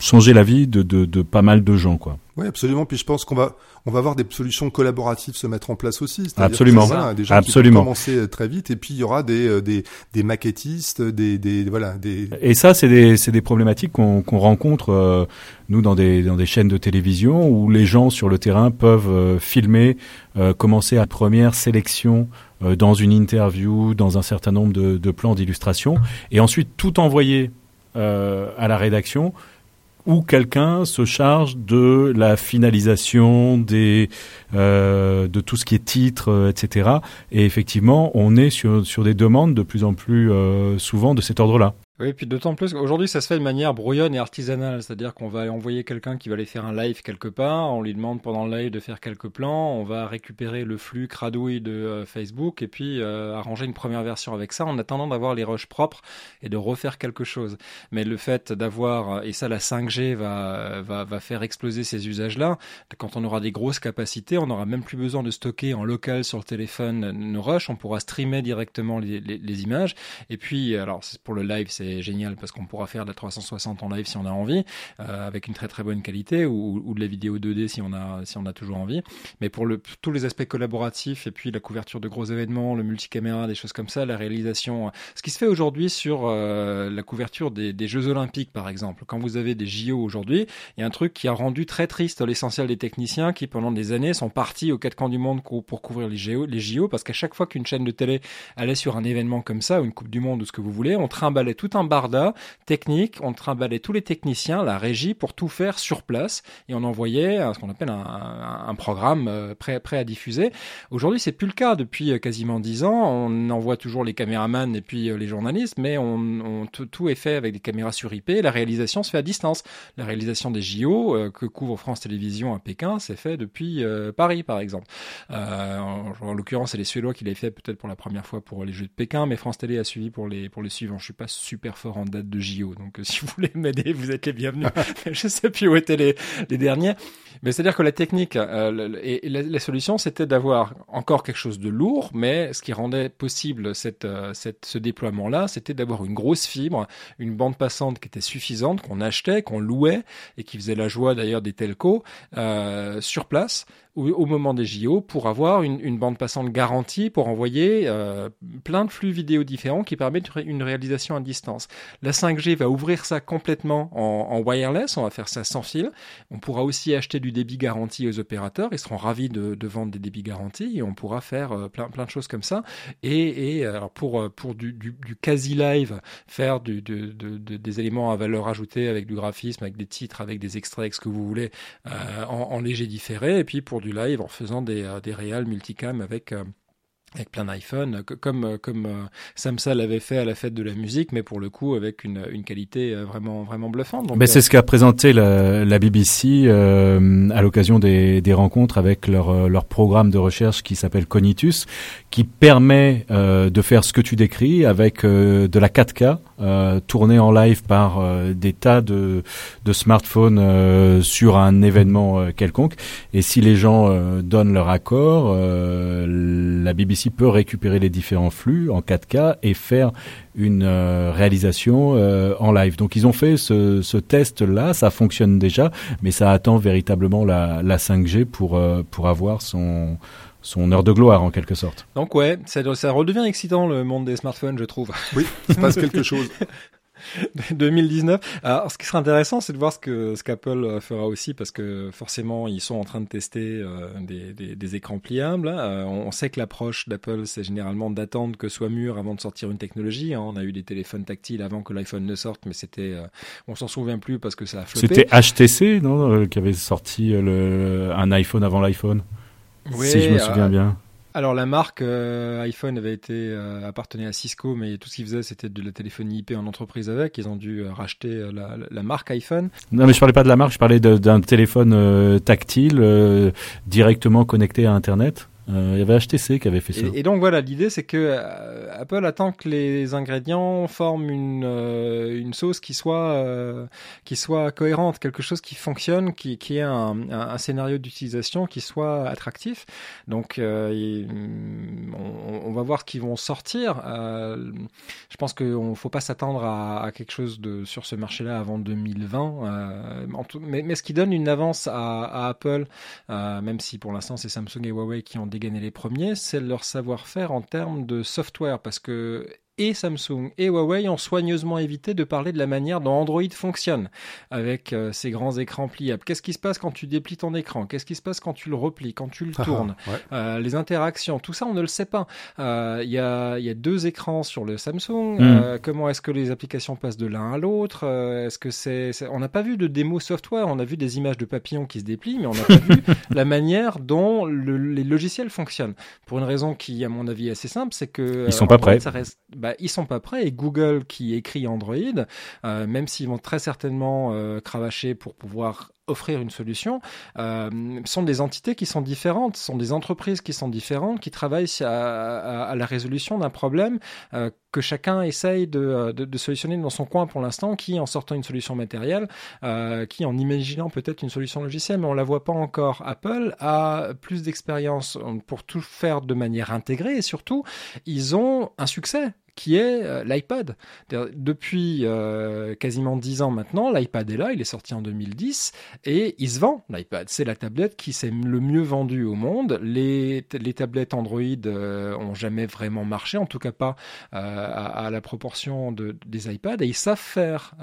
changer la vie de, de, de pas mal de gens quoi. Oui, absolument. Puis je pense qu'on va on va voir des solutions collaboratives se mettre en place aussi. Absolument. Ça, des gens absolument. Qui vont commencer euh, très vite et puis il y aura des euh, des, des maquettistes, des, des voilà des. Et ça, c'est des c'est des problématiques qu'on qu'on rencontre euh, nous dans des dans des chaînes de télévision où les gens sur le terrain peuvent filmer, commencer à première sélection dans une interview, dans un certain nombre de, de plans d'illustration et ensuite tout envoyer à la rédaction où quelqu'un se charge de la finalisation des euh, de tout ce qui est titre, euh, etc. Et effectivement, on est sur sur des demandes de plus en plus euh, souvent de cet ordre-là. Oui, puis d'autant plus qu'aujourd'hui, ça se fait de manière brouillonne et artisanale. C'est-à-dire qu'on va envoyer quelqu'un qui va aller faire un live quelque part, on lui demande pendant le live de faire quelques plans, on va récupérer le flux cradouille de euh, Facebook et puis euh, arranger une première version avec ça en attendant d'avoir les rushs propres et de refaire quelque chose. Mais le fait d'avoir, et ça la 5G va, va, va faire exploser ces usages-là, quand on aura des grosses capacités, on n'aura même plus besoin de stocker en local sur le téléphone nos rushs, on pourra streamer directement les, les, les images. Et puis, alors pour le live, c'est c'est génial parce qu'on pourra faire de la 360 en live si on a envie, euh, avec une très très bonne qualité, ou, ou, de la vidéo 2D si on a si on a toujours envie. Mais pour le tous les aspects collaboratifs et puis la couverture de gros événements, le multicaméra, des choses comme ça, la réalisation, ce qui se fait aujourd'hui sur euh, la couverture des, Jeux Olympiques par exemple. Quand vous avez des JO aujourd'hui, il y a un truc qui a rendu très triste l'essentiel des techniciens qui pendant des années sont partis aux quatre coins du monde pour couvrir les JO, les JO parce qu'à chaque fois qu'une chaîne de télé allait sur un événement comme ça, ou une Coupe du Monde ou ce que vous voulez, on trimballait tout un barda technique, on trimballait tous les techniciens, la régie, pour tout faire sur place, et on envoyait ce qu'on appelle un, programme euh, prêt, prêt à diffuser. Aujourd'hui, c'est plus le cas depuis euh, quasiment dix ans. On envoie toujours les caméramans et puis euh, les journalistes, mais on, tout, est fait avec des caméras sur IP. La réalisation se fait à distance. La réalisation des JO que couvre France Télévisions à Pékin, c'est fait depuis Paris, par exemple. en, l'occurrence, c'est les Suédois qui l'avaient fait peut-être pour la première fois pour les Jeux de Pékin, mais France Télé a suivi pour les pour les suivants. Je suis pas super fort en date de JO. Donc euh, si vous voulez m'aider, vous êtes les bienvenus. je sais plus où étaient les, les derniers. Mais c'est-à-dire que la technique euh, et, la, solution, c'était d'avoir encore quelque chose de lourd, mais ce qui rendait possible cette, euh, cette, ce déploiement-là, c'était d'avoir une grosse fibre, une bande passante qui était suffisante, qu'on achetait, qu'on louait et qui faisait la joie d'ailleurs des telcos sur place au, moment des JO pour avoir une, une, bande passante garantie pour envoyer euh, plein de flux vidéo différents qui permettent une réalisation à distance. La 5G va ouvrir ça complètement en, wireless, on va faire ça sans fil. On pourra aussi acheter du débit garanti aux opérateurs, ils seront ravis de, vendre des débits garantis et on pourra faire euh, plein, plein de choses comme ça. Et, et alors pour, euh, pour du, du, quasi live, faire des éléments à valeur ajoutée avec du graphisme, avec des titres, avec des extraits, avec ce que vous voulez, euh, en, en, léger différé. Et puis pour du live en faisant des, des réals multicam avec avec plein d'iPhone, comme euh, comme euh, Samsa l'avait fait à la fête de la musique, mais pour le coup avec une, une qualité euh, vraiment vraiment bluffante. mais c'est ce qu'a présenté la, la BBC euh, à l'occasion des, des rencontres avec leur leur programme de recherche qui s'appelle Cognitus, qui permet euh, de faire ce que tu décris avec de la 4K euh, tourné en live par des tas de de smartphones sur un événement quelconque. Et si les gens donnent leur accord, la BBC peut récupérer les différents flux en 4K et faire une euh, réalisation euh, en live. Donc ils ont fait ce, ce test-là, ça fonctionne déjà, mais ça attend véritablement la, la 5G pour, euh, pour avoir son son heure de gloire en quelque sorte. Donc ouais, ça, ça redevient excitant le monde des smartphones, je trouve. Oui, il se passe quelque chose. 2019. Alors, ce qui sera intéressant, c'est de voir ce que ce qu'Apple euh, fera aussi, parce que forcément, ils sont en train de tester euh, des, des, des, écrans pliables. Euh, on sait que l'approche d'Apple, c'est généralement d'attendre que soit mûr avant de sortir une technologie. Hein. On a eu des téléphones tactiles avant que l'iPhone ne sorte, mais c'était, on s'en souvient plus parce que ça a floppé. C'était HTC, non, qui avait sorti le, un iPhone avant l'iPhone. Oui, si je me souviens bien. Alors la marque euh, iPhone avait été euh, appartenait à Cisco, mais tout ce qu'ils faisaient c'était de la téléphonie IP en entreprise avec. Ils ont dû euh, racheter la, la, marque iPhone. Non, mais je parlais pas de la marque, je parlais d'un téléphone tactile directement connecté à Internet. Euh, il y avait HTC qui avait fait ça. Et, donc voilà, l'idée c'est que euh, Apple attend que les ingrédients forment une, euh, une sauce qui soit, qui soit cohérente, quelque chose qui fonctionne, qui, qui ait un, un, scénario d'utilisation qui soit attractif. Donc on, on, va voir ce qu'ils vont sortir. je pense qu'il ne faut pas s'attendre à, à, quelque chose de, sur ce marché-là avant 2020. mais, mais, ce qui donne une avance à, à Apple, même si pour l'instant c'est Samsung et Huawei qui ont gagner les premiers, c'est leur savoir-faire en termes de software, parce que et Samsung et Huawei ont soigneusement évité de parler de la manière dont Android fonctionne avec euh, ces grands écrans pliables. Qu'est-ce qui se passe quand tu déplies ton écran? Qu'est-ce qui se passe quand tu le replies, quand tu le ah, tournes? euh, Les interactions, tout ça on ne le sait pas. Euh, il y, a, y, a, deux écrans sur le Samsung. Hmm. comment est-ce que les applications passent de l'un à l'autre? Est-ce que c'est, On n'a pas vu de démo software. On a vu des images de papillons qui se déplient, mais on n'a pas vu la manière dont les logiciels fonctionnent. Pour une raison qui, à mon avis, est assez simple, c'est que ils sont pas prêts. Ça reste bah, ils sont pas prêts. Et Google, qui écrit Android, euh, même s'ils vont très certainement euh, cravacher pour pouvoir offrir une solution, euh, sont des entités qui sont différentes, sont des entreprises qui sont différentes, qui travaillent à, la résolution d'un problème euh, que chacun essaye de, euh, de, solutionner dans son coin pour l'instant, qui en sortant une solution matérielle, qui en imaginant peut-être une solution logicielle, mais on la voit pas encore. Apple a plus d'expérience pour tout faire de manière intégrée et surtout, ils ont un succès qui est l'iPad. Depuis quasiment 10 ans maintenant, l'iPad est là, il est sorti en 2010 et il se vend, l'iPad. C'est la tablette qui s'est le mieux vendue au monde. Les, les tablettes Android euh, ont jamais vraiment marché, en tout cas pas à, la proportion de, des iPads et ils savent faire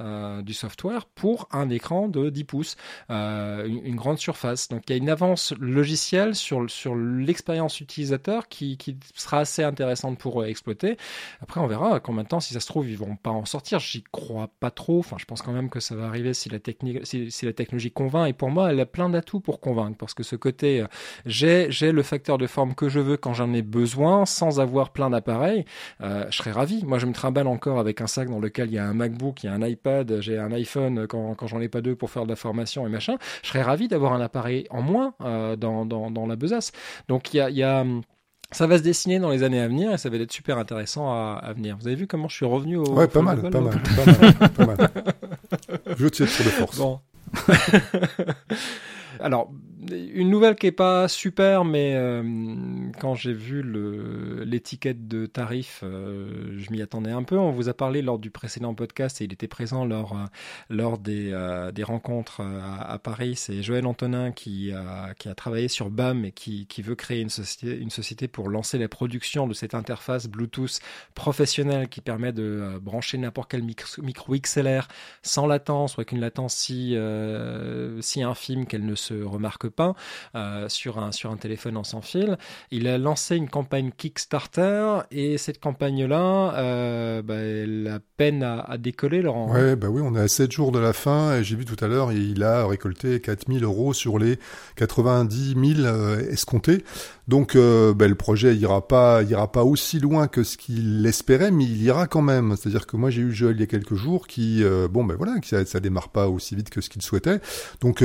du software pour un écran de 10 pouces, une, grande surface. Donc il y a une avance logicielle sur, sur l'expérience utilisateur qui, qui sera assez intéressante pour exploiter. Après, on verra combien de temps, si ça se trouve, ils vont pas en sortir. J'y crois pas trop. Enfin, je pense quand même que ça va arriver si la, technique, si, la technologie convainc. Et pour moi, elle a plein d'atouts pour convaincre. Parce que ce côté, euh, j'ai, j'ai le facteur de forme que je veux quand j'en ai besoin, sans avoir plein d'appareils, euh, je serais ravi. Moi, je me trimballe encore avec un sac dans lequel il y a un MacBook, il y a un iPad, j'ai un iPhone quand, quand j'en ai pas deux pour faire de la formation et machin. Je serais ravi d'avoir un appareil en moins euh, dans, dans, dans la besace. Donc, il y a, y a ça va se dessiner dans les années à venir et ça va être super intéressant à, à venir. Vous avez vu comment je suis revenu au. Ouais, pas mal, pas mal, pas mal, pas mal. Je tire sur de force. Bon. Alors, une nouvelle qui est pas super, mais euh, quand j'ai vu l'étiquette de tarif, euh, je m'y attendais un peu. On vous a parlé lors du précédent podcast et il était présent lors, euh, lors des, rencontres à, Paris. C'est Joël Antonin qui a, qui travaillé sur BAM et qui, qui veut créer une société, une société pour lancer la production de cette interface Bluetooth professionnelle qui permet de brancher n'importe quel micro, micro, XLR sans latence ou avec une latence si, si infime qu'elle ne se remarque euh, sur, un, sur un téléphone en sans fil. Il a lancé une campagne Kickstarter et cette campagne-là, euh, bah, elle a peine à, décoller, Laurent. Ouais, bah oui, on est à 7 jours de la fin et j'ai vu tout à l'heure, il a récolté 4000 euros sur les 90 000 euh, escomptés. Donc ben, le projet ira pas pas aussi loin que ce qu'il espérait, mais il ira quand même. C'est-à-dire que moi j'ai eu Joël il y a quelques jours qui bon ben voilà, qui ça, ça démarre pas aussi vite que ce qu'il souhaitait. Donc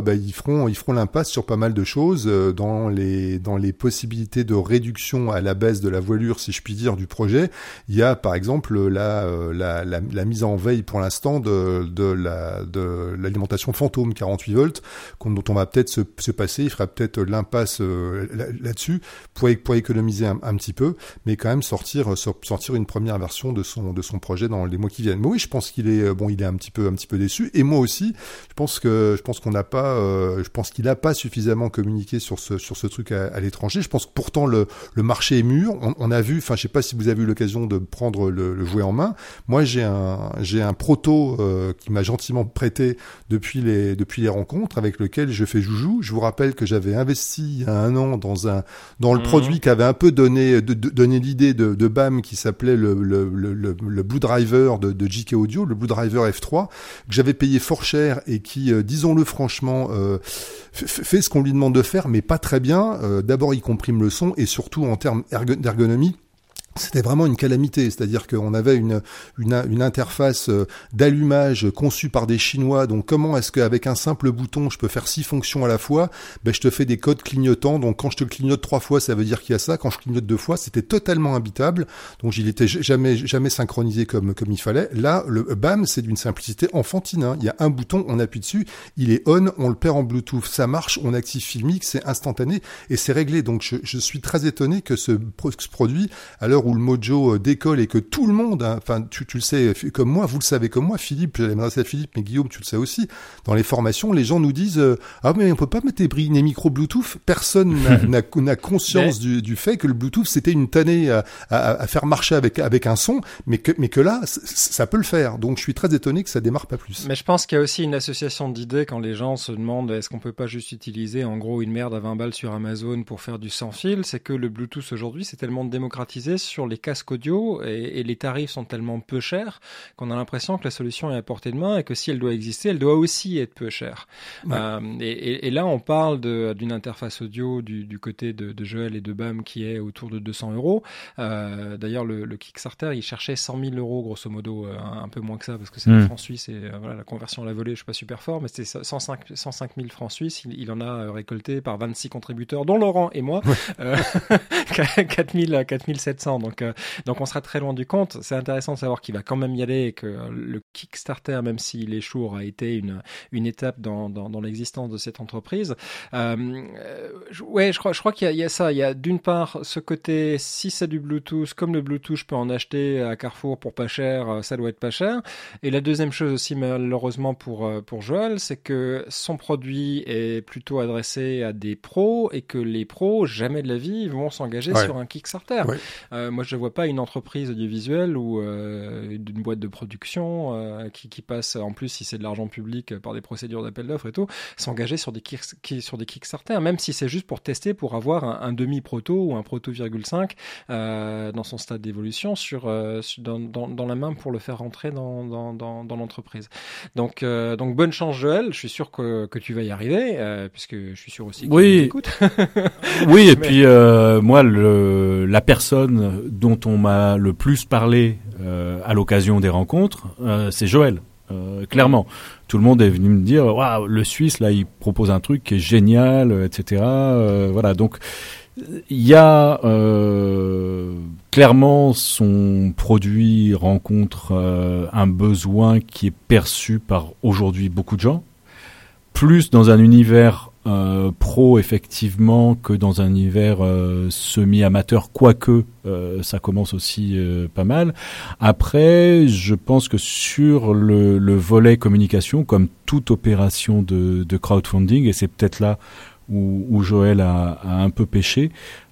ben, ils feront ils feront l'impasse sur pas mal de choses dans les dans les possibilités de réduction à la baisse de la voilure si je puis dire du projet. Il y a par exemple la la, la, mise en veille pour l'instant de de la de l'alimentation fantôme 48 volts dont on va peut-être se, se passer. Il fera peut-être l'impasse là-dessus pour, pour économiser un, petit peu, mais quand même sortir sortir une première version de son de son projet dans les mois qui viennent. Mais oui, je pense qu'il est bon, il est un petit peu un petit peu déçu, et moi aussi. Je pense que je pense qu'on n'a pas, euh, je pense qu'il n'a pas suffisamment communiqué sur ce sur ce truc à, l'étranger. Je pense que pourtant le, le marché est mûr. On, on a vu, enfin je sais pas si vous avez eu l'occasion de prendre le, le, jouet en main. Moi j'ai un j'ai un proto euh, qui m'a gentiment prêté depuis les depuis les rencontres avec lequel je fais joujou. Je vous rappelle que j'avais investi il y a un an dans un dans le mmh. produit qui avait un peu donné de, donné l'idée de, de BAM qui s'appelait le, le, le, le Blue Driver de, de JK Audio, le Blue Driver F3 que j'avais payé fort cher et qui, euh, disons-le franchement, euh, fait ce qu'on lui demande de faire, mais pas très bien. Euh, d'abord, il comprime le son et surtout en termes d'ergonomie c'était vraiment une calamité, c'est-à-dire qu'on avait une, une, interface euh, d'allumage conçue par des Chinois, donc comment est-ce qu'avec un simple bouton je peux faire six fonctions à la fois? Ben, Je te fais des codes clignotants, donc quand je te clignote trois fois ça veut dire qu'il y a ça, quand je clignote deux fois c'était totalement imbitable, donc il était jamais, jamais synchronisé comme, comme il fallait. Là, le BAM c'est d'une simplicité enfantine, hein. il y a un bouton, on appuie dessus, il est on, on le perd en Bluetooth, ça marche, on active Filmic, c'est instantané et c'est réglé, donc je, suis très étonné que ce, ce produit, à l'heure où le mojo euh, décolle et que tout le monde, hein, enfin tu, tu, le sais comme moi, vous le savez comme moi, Philippe, j'allais m'adresser à Philippe, mais Guillaume, tu le sais aussi, dans les formations, les gens nous disent euh, ah mais on peut pas mettre des, des micros Bluetooth. Personne n'a conscience du, du, fait que le Bluetooth c'était une tannée à, à, à, faire marcher avec avec un son, mais que mais que là ça peut le faire. Donc je suis très étonné que ça démarre pas plus. Mais je pense qu'il y a aussi une association d'idées quand les gens se demandent est-ce qu'on peut pas juste utiliser en gros une merde à 20 balles sur Amazon pour faire du sans fil, c'est que le Bluetooth aujourd'hui c'est tellement démocratisé sur les casques audio et, les tarifs sont tellement peu chers qu'on a l'impression que la solution est à portée de main et que si elle doit exister, elle doit aussi être peu chère. Euh, et, là, on parle d'une interface audio du, côté de, Joël et de BAM qui est autour de 200 euros. Euh, d'ailleurs, le, Kickstarter, il cherchait 100 000 euros grosso modo, euh, un, peu moins que ça parce que c'est mmh. francs suisses et voilà, la conversion à la volée, je suis pas super fort, mais c'était 105, 105 000 francs suisses. Il, en a récolté par 26 contributeurs, dont Laurent et moi, 4 4700. Donc, donc on sera très loin du compte. C'est intéressant de savoir qu'il va quand même y aller et que le Kickstarter, même s'il échoue, aura été une, une étape dans, dans, dans l'existence de cette entreprise. Euh, ouais, je crois, je crois qu'il y, y, a ça. Il y a d'une part ce côté, si c'est du Bluetooth, comme le Bluetooth, je peux en acheter à Carrefour pour pas cher, euh, ça doit être pas cher. Et la deuxième chose aussi, malheureusement pour, euh, pour Joel, c'est que son produit est plutôt adressé à des pros et que les pros, jamais de la vie, vont s'engager sur un Kickstarter. Euh, moi, je vois pas une entreprise audiovisuelle ou euh, d'une boîte de production euh, qui, qui, passe, en plus si c'est de l'argent public euh, par des procédures d'appel d'offres et tout, s'engager sur des qui, sur des Kickstarter, même si c'est juste pour tester, pour avoir un, demi-proto ou un proto,5 euh, dans son stade d'évolution sur, dans, dans, dans, la main pour le faire rentrer dans, dans, dans, dans l'entreprise. Donc, donc bonne chance Joël, je suis sûr que, que tu vas y arriver, puisque je suis sûr aussi que oui. tu oui, et puis moi, le, la personne dont on m'a le plus parlé euh, à l'occasion des rencontres, euh, c'est Joël. Euh, clairement, tout le monde est venu me dire, waouh, le Suisse là, il propose un truc qui est génial, etc. voilà, donc il y a clairement son produit rencontre un besoin qui est perçu par aujourd'hui beaucoup de gens, plus dans un univers euh, pro effectivement que dans un univers euh, semi-amateur, quoique euh, ça commence aussi pas mal. Après, je pense que sur le, volet communication, comme toute opération de, crowdfunding, et c'est peut-être là où, Joël a, a, un peu pêché,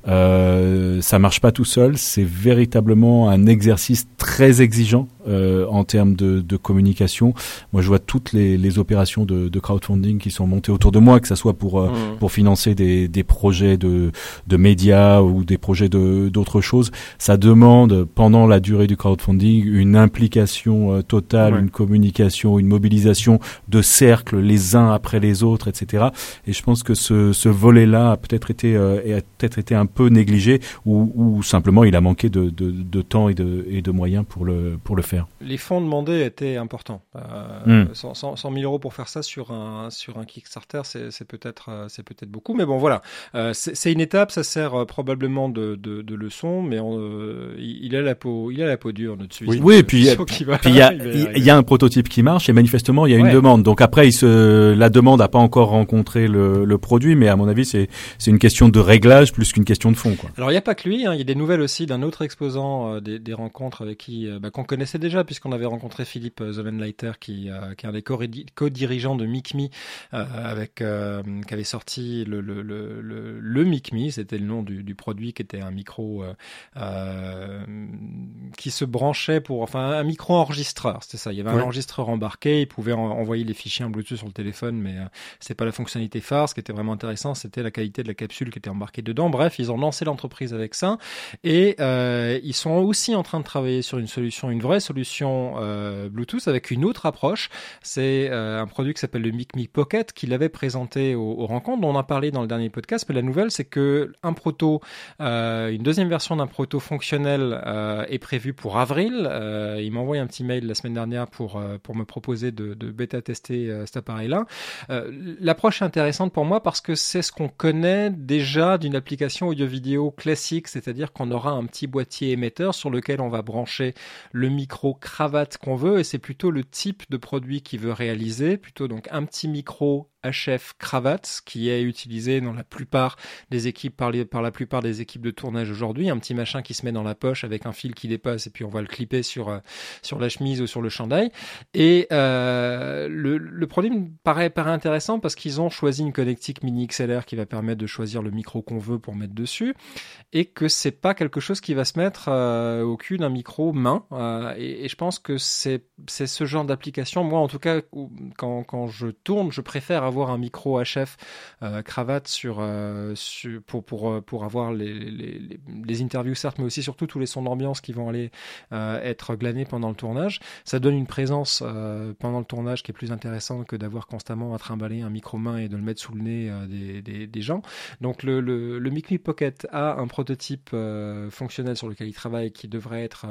euh, ça marche pas tout seul. C'est véritablement un exercice très exigeant euh, en termes de, de, communication. Moi, je vois toutes les, les opérations de, de, crowdfunding qui sont montées autour de moi, que ce soit pour euh, mmh. pour financer des, des projets de, de médias ou des projets de d'autres choses. Ça demande pendant la durée du crowdfunding une implication euh, totale, une communication, une mobilisation de cercles les uns après les autres, etc. Et je pense que ce, ce volet-là a peut-être été euh, a peut-être été un peu négligé ou, ou simplement il a manqué de, de, de, temps et de, et de moyens pour le, pour le faire. Les fonds demandés étaient importants. Euh, 100, 100, 000 euros pour faire ça sur un, sur un Kickstarter, c'est peut-être euh, c'est peut-être beaucoup. Mais bon, voilà. Euh, c'est une étape, ça sert euh, probablement de, de, de leçon, mais on, euh, il, a la peau, il a la peau dure, notre Suisse. Oui, oui et puis il y, a, il y a un prototype qui marche et manifestement il y a une demande. Donc après, il se, la demande n'a pas encore rencontré le, le produit, mais à mon avis, c'est une question de réglage plus qu'une question question de fond. Quoi. Alors il n'y a pas que lui, hein. il y a des nouvelles aussi d'un autre exposant euh, des, des, rencontres avec qui bah, qu'on connaissait déjà puisqu'on avait rencontré Philippe Zovenleiter qui, qui est un des co-dirigeants de MICMI avec qui avait sorti le le le, le, le MICMI, c'était le nom du, du, produit qui était un micro qui se branchait pour enfin un micro enregistreur, c'était ça. Il y avait un enregistreur embarqué, il pouvait envoyer les fichiers en Bluetooth sur le téléphone, mais c'est pas la fonctionnalité phare. Ce qui était vraiment intéressant, c'était la qualité de la capsule qui était embarquée dedans. Bref, ils ont lancé l'entreprise avec ça et euh, ils sont aussi en train de travailler sur une solution, une vraie solution euh, Bluetooth avec une autre approche. C'est euh, un produit qui s'appelle le MicMic Pocket qu'il avait présenté aux, rencontres, dont on a parlé dans le dernier podcast. Mais la nouvelle, c'est que un proto, une deuxième version d'un proto fonctionnel est prévue pour avril. Il m'a envoyé un petit mail la semaine dernière pour pour me proposer de, de bêta tester cet appareil-là. L'approche est intéressante pour moi parce que c'est ce qu'on connaît déjà d'une application audio-vidéo classique, c'est-à-dire qu'on aura un petit boîtier émetteur sur lequel on va brancher le micro cravate qu'on veut et c'est plutôt le type de produit qu'il veut réaliser, plutôt donc un petit micro HF cravate qui est utilisé dans la plupart des équipes par, par la plupart des équipes de tournage aujourd'hui. Un petit machin qui se met dans la poche avec un fil qui dépasse et puis on va le clipper sur euh, sur la chemise ou sur le chandail. Et euh, le, le, produit me paraît, intéressant parce qu'ils ont choisi une connectique mini XLR qui va permettre de choisir le micro qu'on veut pour mettre dessus et que c'est pas quelque chose qui va se mettre euh, au cul d'un micro main et, je pense que c'est c'est ce genre d'application. Moi en tout cas quand, quand je tourne je préfère avoir avoir un micro HF euh, cravate sur, euh, pour, pour, euh, pour avoir les, les, les, interviews certes, mais aussi surtout tous les sons d'ambiance qui vont aller être glanés pendant le tournage. Ça donne une présence pendant le tournage qui est plus intéressante que d'avoir constamment à trimballer un micro main et de le mettre sous le nez des, des, des, gens. Donc le, le, le Mic Pocket a un prototype fonctionnel sur lequel il travaille qui devrait être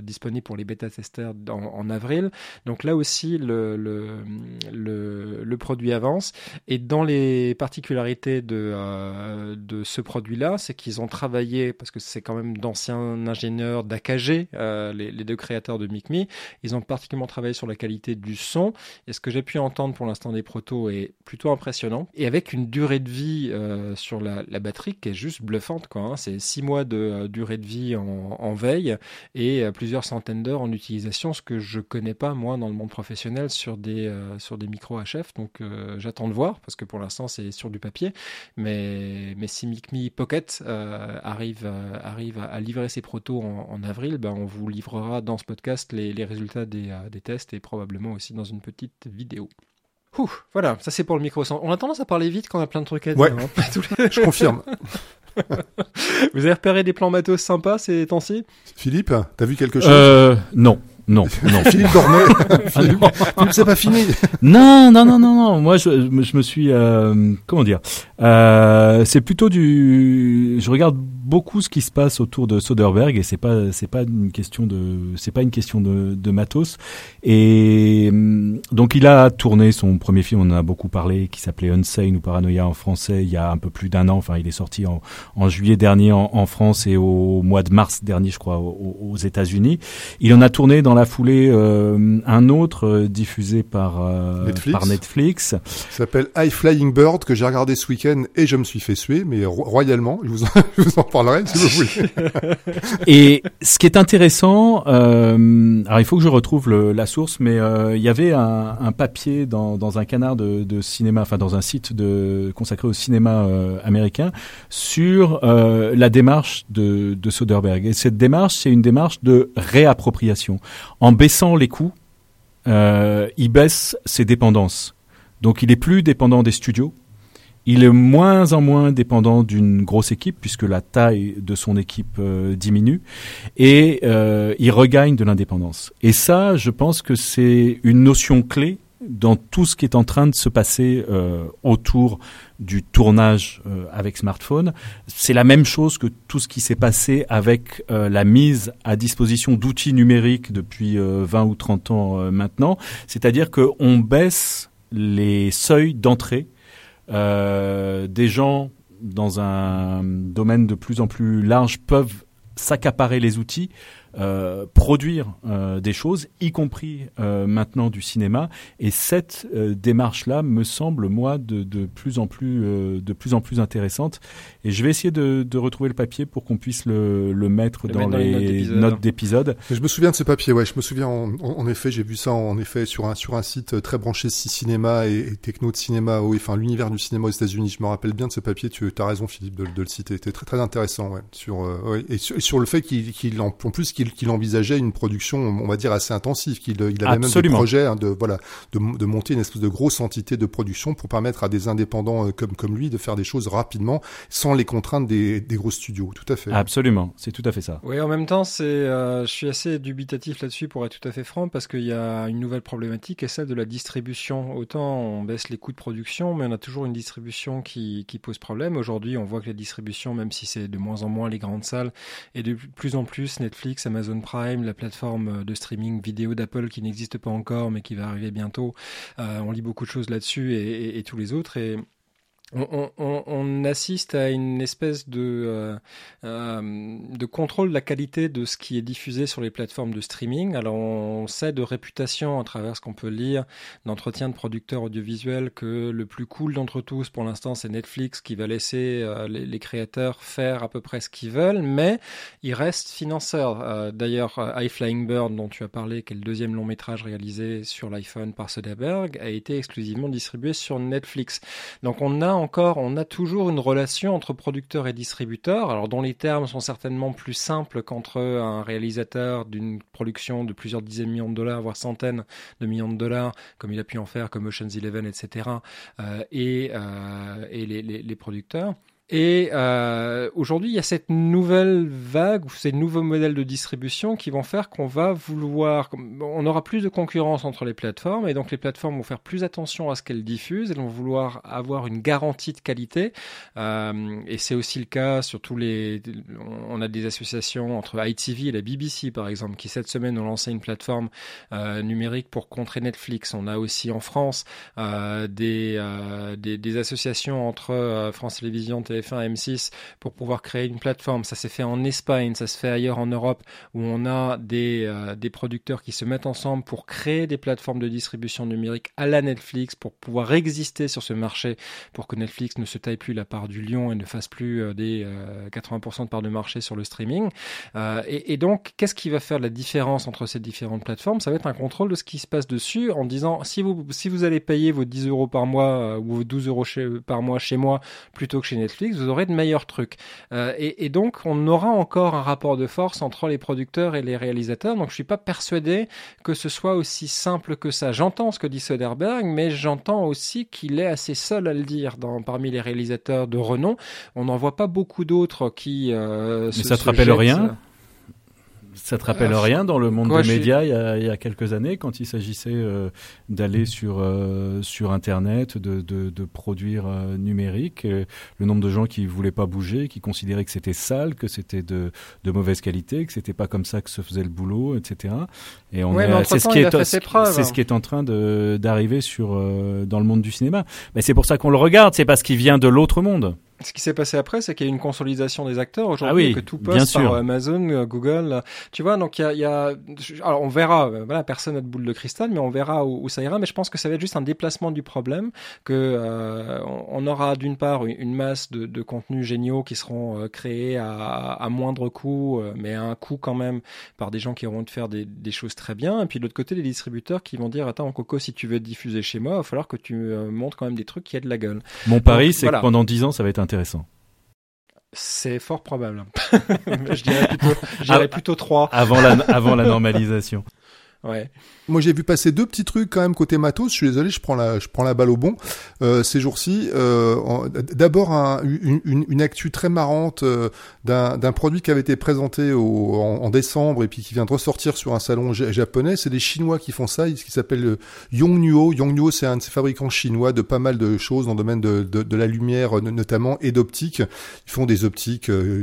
disponible pour les bêta-testeurs en, avril. Donc là aussi, le, le, le, le produit avance. Et dans les particularités de, euh, de ce produit-là, c'est qu'ils ont travaillé, parce que c'est quand même d'anciens ingénieurs d'AKG, euh, les, deux créateurs de MicMe, ils ont particulièrement travaillé sur la qualité du son. Et ce que j'ai pu entendre pour l'instant des protos est plutôt impressionnant. Et avec une durée de vie euh, sur la, la, batterie qui est juste bluffante. Quoi, hein. C'est six mois de durée de vie en, en veille et plusieurs centaines d'heures en utilisation, ce que je connais pas moi dans le monde professionnel sur des, sur des micros HF. Donc euh, j'attends de voir parce que pour l'instant c'est sur du papier. Mais, mais si MicMe Pocket euh, arrive, euh, arrive à, livrer ses protos en, avril, ben on vous livrera dans ce podcast les, les résultats des, des, tests et probablement aussi dans une petite vidéo. Ouh, voilà, ça c'est pour le micro. On a tendance à parler vite quand on a plein de trucs à dire. Ouais, hein. je confirme. Vous avez repéré des plans matos sympas ces temps-ci? Philippe, t'as vu quelque chose? Euh, Non. Non, non. Philippe dormait. Philippe, c'est pas fini. non, non, non, non, non. Moi, je, je me suis, euh, comment dire, euh, c'est plutôt du. Je regarde beaucoup ce qui se passe autour de Soderbergh et c'est pas, c'est pas une question de, c'est pas une question de, de matos. Et hum, donc, il a tourné son premier film, on en a beaucoup parlé, qui s'appelait Unsane ou Paranoia en français, il y a un peu plus d'un an. Enfin, il est sorti en, en juillet dernier en, en, France et au mois de mars dernier, je crois, aux, aux États-Unis. Il en a tourné dans la foulée euh, un autre euh, diffusé par euh, Netflix. par Netflix. s'appelle High Flying Bird que j'ai regardé ce week-end et je me suis fait suer, mais royalement. Je vous en, je vous en parlerai si vous voulez. et ce qui est intéressant, alors il faut que je retrouve la source, mais il y avait un, papier dans, un canard de, cinéma, enfin dans un site consacré au cinéma américain sur la démarche de, de Soderbergh. Et cette démarche, c'est une démarche de réappropriation en baissant les coûts, euh, il baisse ses dépendances. Donc il est plus dépendant des studios. Il est moins en moins dépendant d'une grosse équipe puisque la taille de son équipe euh, diminue et euh, il regagne de l'indépendance. Et ça, je pense que c'est une notion clé dans tout ce qui est en train de se passer euh, autour du tournage avec smartphone. C'est la même chose que tout ce qui s'est passé avec la mise à disposition d'outils numériques depuis 20 ou 30 ans maintenant. C'est-à-dire qu'on baisse les seuils d'entrée des gens dans un domaine de plus en plus large peuvent s'accaparer les outils. euh, produire euh, des choses, y compris euh, maintenant du cinéma. Et cette démarche-là me semble moi de, de, plus en plus de plus en plus intéressante. Et je vais essayer de, de retrouver le papier pour qu'on puisse le, le mettre, dans, les notes d'épisode. Je me souviens de ce papier. Ouais, je me souviens. En, en effet, j'ai vu ça en effet sur un sur un site très branché cinéma et, et techno de cinéma. Oui, enfin l'univers du cinéma aux États-Unis. Je me rappelle bien de ce papier. Tu as raison, Philippe, de, de le citer. C'était très très intéressant. Ouais, sur ouais, et, sur, sur le fait qu'il en, en plus qu'il qu'il envisageait une production, on va dire, assez intensive, qu'il il avait même des projets hein, de, voilà, de, de, monter une espèce de grosse entité de production pour permettre à des indépendants euh, comme, comme lui de faire des choses rapidement sans les contraintes des, des gros studios. Tout à fait. Absolument, c'est tout à fait ça. Oui, en même temps, c'est, euh, je suis assez dubitatif là-dessus pour être tout à fait franc parce qu'il y a une nouvelle problématique et celle de la distribution. Autant on baisse les coûts de production, mais on a toujours une distribution qui, qui pose problème. Aujourd'hui, on voit que la distribution, même si c'est de moins en moins les grandes salles, et de plus en plus Netflix, Amazon Prime, la plateforme de streaming vidéo d'Apple qui n'existe pas encore mais qui va arriver bientôt. Euh, on lit beaucoup de choses là-dessus et, tous les autres. Et on, on, on, assiste à une espèce de, euh, euh, de contrôle de la qualité de ce qui est diffusé sur les plateformes de streaming. Alors on sait de réputation à travers ce qu'on peut lire d'entretien de producteurs audiovisuels que le plus cool d'entre tous pour l'instant c'est Netflix qui va laisser euh, les, créateurs faire à peu près ce qu'ils veulent, mais il reste financeur. Euh, d'ailleurs, High Flying Bird dont tu as parlé, qui est le deuxième long métrage réalisé sur l'iPhone par Soderbergh, a été exclusivement distribué sur Netflix. Donc on a encore, on a toujours une relation entre producteur et distributeur, alors dont les termes sont certainement plus simples qu'entre un réalisateur d'une production de plusieurs dizaines de millions de dollars, voire centaines de millions de dollars, comme il a pu en faire comme Ocean's Eleven, etc., euh, et, euh, et les producteurs. Et euh, aujourd'hui, il y a cette nouvelle vague ces nouveaux modèles de distribution qui vont faire qu'on va vouloir, on aura plus de concurrence entre les plateformes et donc les plateformes vont faire plus attention à ce qu'elles diffusent. Elles vont vouloir avoir une garantie de qualité. Euh, et c'est aussi le cas sur tous les. On a des associations entre ITV et la BBC par exemple qui cette semaine ont lancé une plateforme euh, numérique pour contrer Netflix. On a aussi en France des, des, des associations entre France Télévisions TF1 M6 pour pouvoir créer une plateforme. Ça s'est fait en Espagne, ça se fait ailleurs en Europe où on a des, euh, des producteurs qui se mettent ensemble pour créer des plateformes de distribution numérique à la Netflix pour pouvoir exister sur ce marché pour que Netflix ne se taille plus la part du lion et ne fasse plus euh, des euh, 80% de part de marché sur le streaming. Euh, et, donc, qu'est-ce qui va faire la différence entre ces différentes plateformes? Ça va être un contrôle de ce qui se passe dessus en disant si vous, si vous allez payer vos 10 euros par mois euh, ou vos 12 euros par mois chez moi plutôt que chez Netflix, vous aurez de meilleurs trucs. Euh, et, et, donc, on aura encore un rapport de force entre les producteurs et les réalisateurs. Donc, je suis pas persuadé que ce soit aussi simple que ça. J'entends ce que dit Soderbergh, mais j'entends aussi qu'il est assez seul à le dire. Dans, parmi les réalisateurs de renom, on n'en voit pas beaucoup d'autres qui. Euh, mais se, ça te rappelle rien? Ça te rappelle rien dans le monde Quoi, des médias il, y a, il y, a, quelques années quand il s'agissait euh, d'aller sur euh, sur internet, de, de, de produire euh, numérique, euh, le nombre de gens qui voulaient pas bouger, qui considéraient que c'était sale, que c'était de, de mauvaise qualité, que c'était pas comme ça que se faisait le boulot, etc. Et on ouais, c'est ce qui est c'est ce qui est en train de d'arriver sur euh, dans le monde du cinéma. Mais c'est pour ça qu'on le regarde, c'est parce qu'il vient de l'autre monde ce qui s'est passé après, c'est qu'il y a une consolidation des acteurs aujourd'hui, ah oui, que tout passe par sûr. Amazon, euh, Google. Tu vois, donc il y a, y a, alors on verra. Euh, voilà, personne n'a de boule de cristal, mais on verra où, où, ça ira. Mais je pense que ça va être juste un déplacement du problème, que euh, on aura d'une part une masse de, de, contenus géniaux qui seront euh, créés à, à, moindre coût, euh, mais à un coût quand même par des gens qui auront de faire des, des choses très bien. Et puis de l'autre côté, les distributeurs qui vont dire attends Coco, si tu veux diffuser chez moi, il va falloir que tu montes quand même des trucs qui aient de la gueule. Mon pari, c'est voilà. que pendant 10 ans, ça va être intéressant. C'est fort probable. je dirais plutôt, je dirais plutôt 3. Avant la, avant la normalisation. Ouais. Moi, j'ai vu passer deux petits trucs quand même côté matos. Je suis désolé, je prends la, je prends la balle au bon. Euh, ces jours-ci, euh, d'abord un, une, une, une, actu très marrante euh, d'un produit qui avait été présenté au, en, décembre et puis qui vient de ressortir sur un salon japonais. C'est des Chinois qui font ça, ce qui s'appelle Yongnuo. Yongnuo, c'est un de ces fabricants chinois de pas mal de choses dans le domaine de, de, de la lumière notamment et d'optique. Ils font des optiques euh,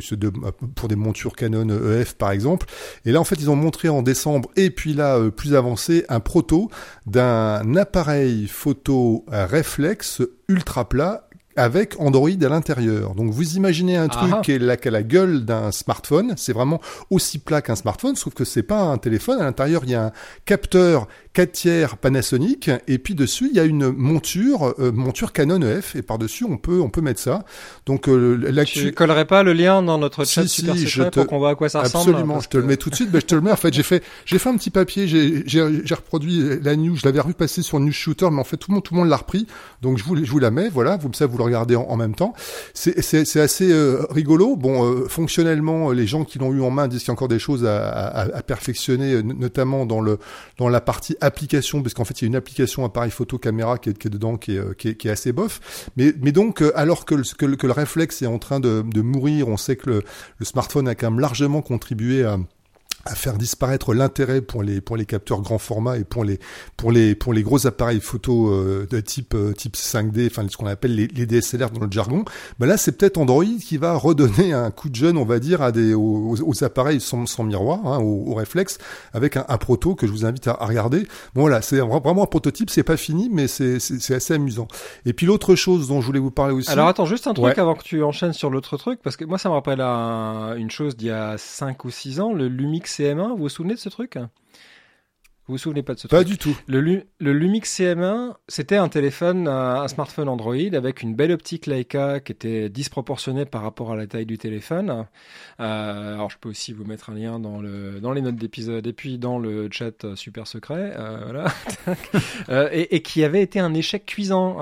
pour des montures Canon EF par exemple. Et là, en fait, ils ont montré en décembre et puis là euh, plus avancé un proto d'un appareil photo réflexe ultra plat avec Android à l'intérieur. Donc vous imaginez un truc qui, est la, qui a la gueule d'un smartphone, c'est vraiment aussi plat qu'un smartphone, sauf que c'est pas un téléphone. À l'intérieur, il y a un capteur 4 tiers Panasonic et puis dessus il y a une monture euh, monture Canon EF et par dessus on peut on peut mettre ça. Donc euh, là tu collerais pas le lien dans notre chat super secret pour qu'on voit à quoi ça ressemble Absolument, je te le mets tout de suite. Ben, je te le mets. En fait, j'ai fait j'ai fait un petit papier. J'ai j'ai reproduit la news. Je l'avais revu passer sur News Shooter, mais en fait tout le monde tout le monde l'a repris. Donc je vous je vous la mets. Voilà, vous ça vous le regardez en, même temps. C'est c'est c'est assez euh, rigolo. Bon, euh, fonctionnellement, les gens qui l'ont eu en main disent qu'il y a encore des choses à, à, à perfectionner, notamment dans le dans la partie application, parce qu'en fait il y a une application appareil photo caméra qui est, qui est dedans, qui est, euh, qui est, qui est, assez bof. Mais, mais donc euh, alors que le, que, le, que le réflexe est en train de, de mourir, on sait que le, le smartphone a quand même largement contribué à à faire disparaître l'intérêt pour les pour les capteurs grand format et pour les pour les pour les gros appareils photo euh, de type euh, type 5D enfin ce qu'on appelle les, les, DSLR dans le jargon. Ben là c'est peut-être Android qui va redonner un coup de jeune on va dire à des aux, aux appareils sans, sans miroir hein, aux, réflexes avec un, un, proto que je vous invite à, à regarder. Bon voilà c'est vraiment un prototype c'est pas fini mais c'est c'est assez amusant. Et puis l'autre chose dont je voulais vous parler aussi. Alors attends juste un truc avant que tu enchaînes sur l'autre truc parce que moi ça me rappelle une chose d'il y a 5 ou 6 ans le Lumix CM1, vous vous souvenez de ce truc? Vous vous souvenez pas de ce truc? Pas du tout. Le, le Lumix CM1, c'était un téléphone, un, smartphone Android avec une belle optique Leica qui était disproportionnée par rapport à la taille du téléphone. Euh, alors je peux aussi vous mettre un lien dans le dans les notes d'épisode et puis dans le chat super secret, euh, voilà. euh, et, et, qui avait été un échec cuisant.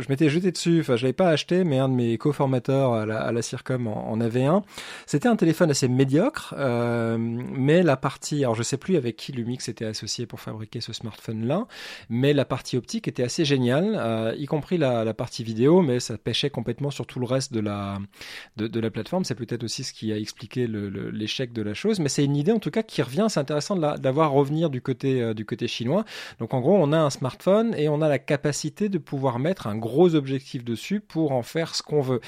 Je, m'étais jeté dessus, enfin je l'avais pas acheté, mais un de mes co-formateurs à la, à Circom en, avait un. C'était un téléphone assez médiocre, euh, mais la partie, alors je sais plus avec qui Lumix était associé pour fabriquer ce smartphone-là, mais la partie optique était assez géniale, euh, y compris la, partie vidéo, mais ça pêchait complètement sur tout le reste de la, de la plateforme. C'est peut-être aussi ce qui a expliqué l'échec de la chose, mais c'est une idée en tout cas qui revient. C'est intéressant d'avoir revenir du côté, euh, du côté chinois. Donc en gros, on a un smartphone et on a la capacité de pouvoir mettre un gros objectif dessus pour en faire ce qu'on veut.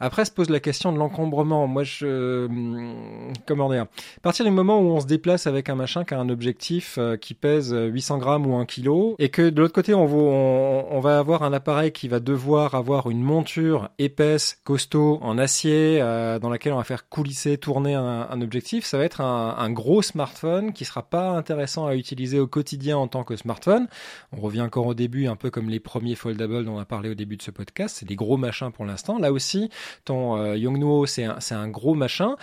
Après se pose la question de l'encombrement. Moi, je, hum, comment dire, à partir du moment où on se déplace avec un machin qui a un objectif euh, qui pèse 800 grammes ou 1 kg et que de l'autre côté on va, on, va avoir un appareil qui va devoir avoir une monture épaisse, costaud, en acier euh, dans laquelle on va faire coulisser, tourner un, objectif, ça va être un, gros smartphone qui sera pas intéressant à utiliser au quotidien en tant que smartphone. On revient encore au début, un peu comme les premiers foldables dont on a parlé au début de ce podcast, c'est des gros machins pour l'instant. Là aussi, ton euh, Yongnuo c'est un, un, gros machin.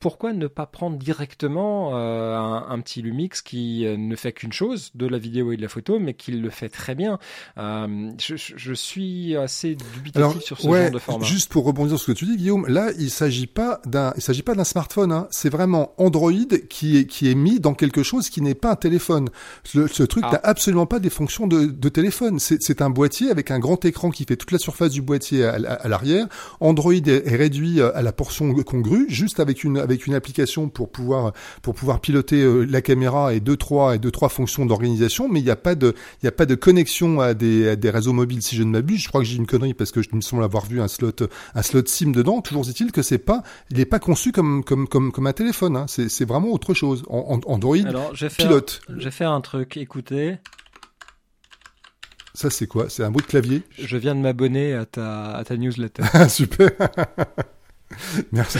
pourquoi ne pas prendre directement un, un, petit Lumix qui euh, ne fait qu'une chose, de la vidéo et de la photo, mais qui le fait très bien? Euh, je, je, suis assez dubitatif sur ce genre de format. Juste pour rebondir sur ce que tu dis, Guillaume, là, il s'agit pas d'un, il s'agit pas d'un smartphone. Hein. C'est vraiment Android qui est qui est mis dans quelque chose qui n'est pas un téléphone. ce truc ah. n'a absolument pas des fonctions de, de téléphone. C'est un boîtier avec un grand écran qui fait toute la surface du boîtier à, à, l'arrière. Android est, réduit à la portion congrue, juste avec une avec une application pour pouvoir pour pouvoir piloter euh, la caméra et deux trois et deux trois fonctions d'organisation, mais il n'y a pas de il y a pas de connexion à des, à des réseaux mobiles si je ne m'abuse. Je crois que j'ai une connerie parce que je me semble avoir vu un slot un slot SIM dedans. Toujours est-il que c'est pas il n'est pas conçu comme comme comme comme un téléphone. Hein. C'est c'est vraiment autre chose. En, Android Alors, pilote. je vais faire un truc. Écoutez. Ça, c'est quoi? C'est un bout de clavier? Je viens de m'abonner à ta, à ta newsletter. Super Merci.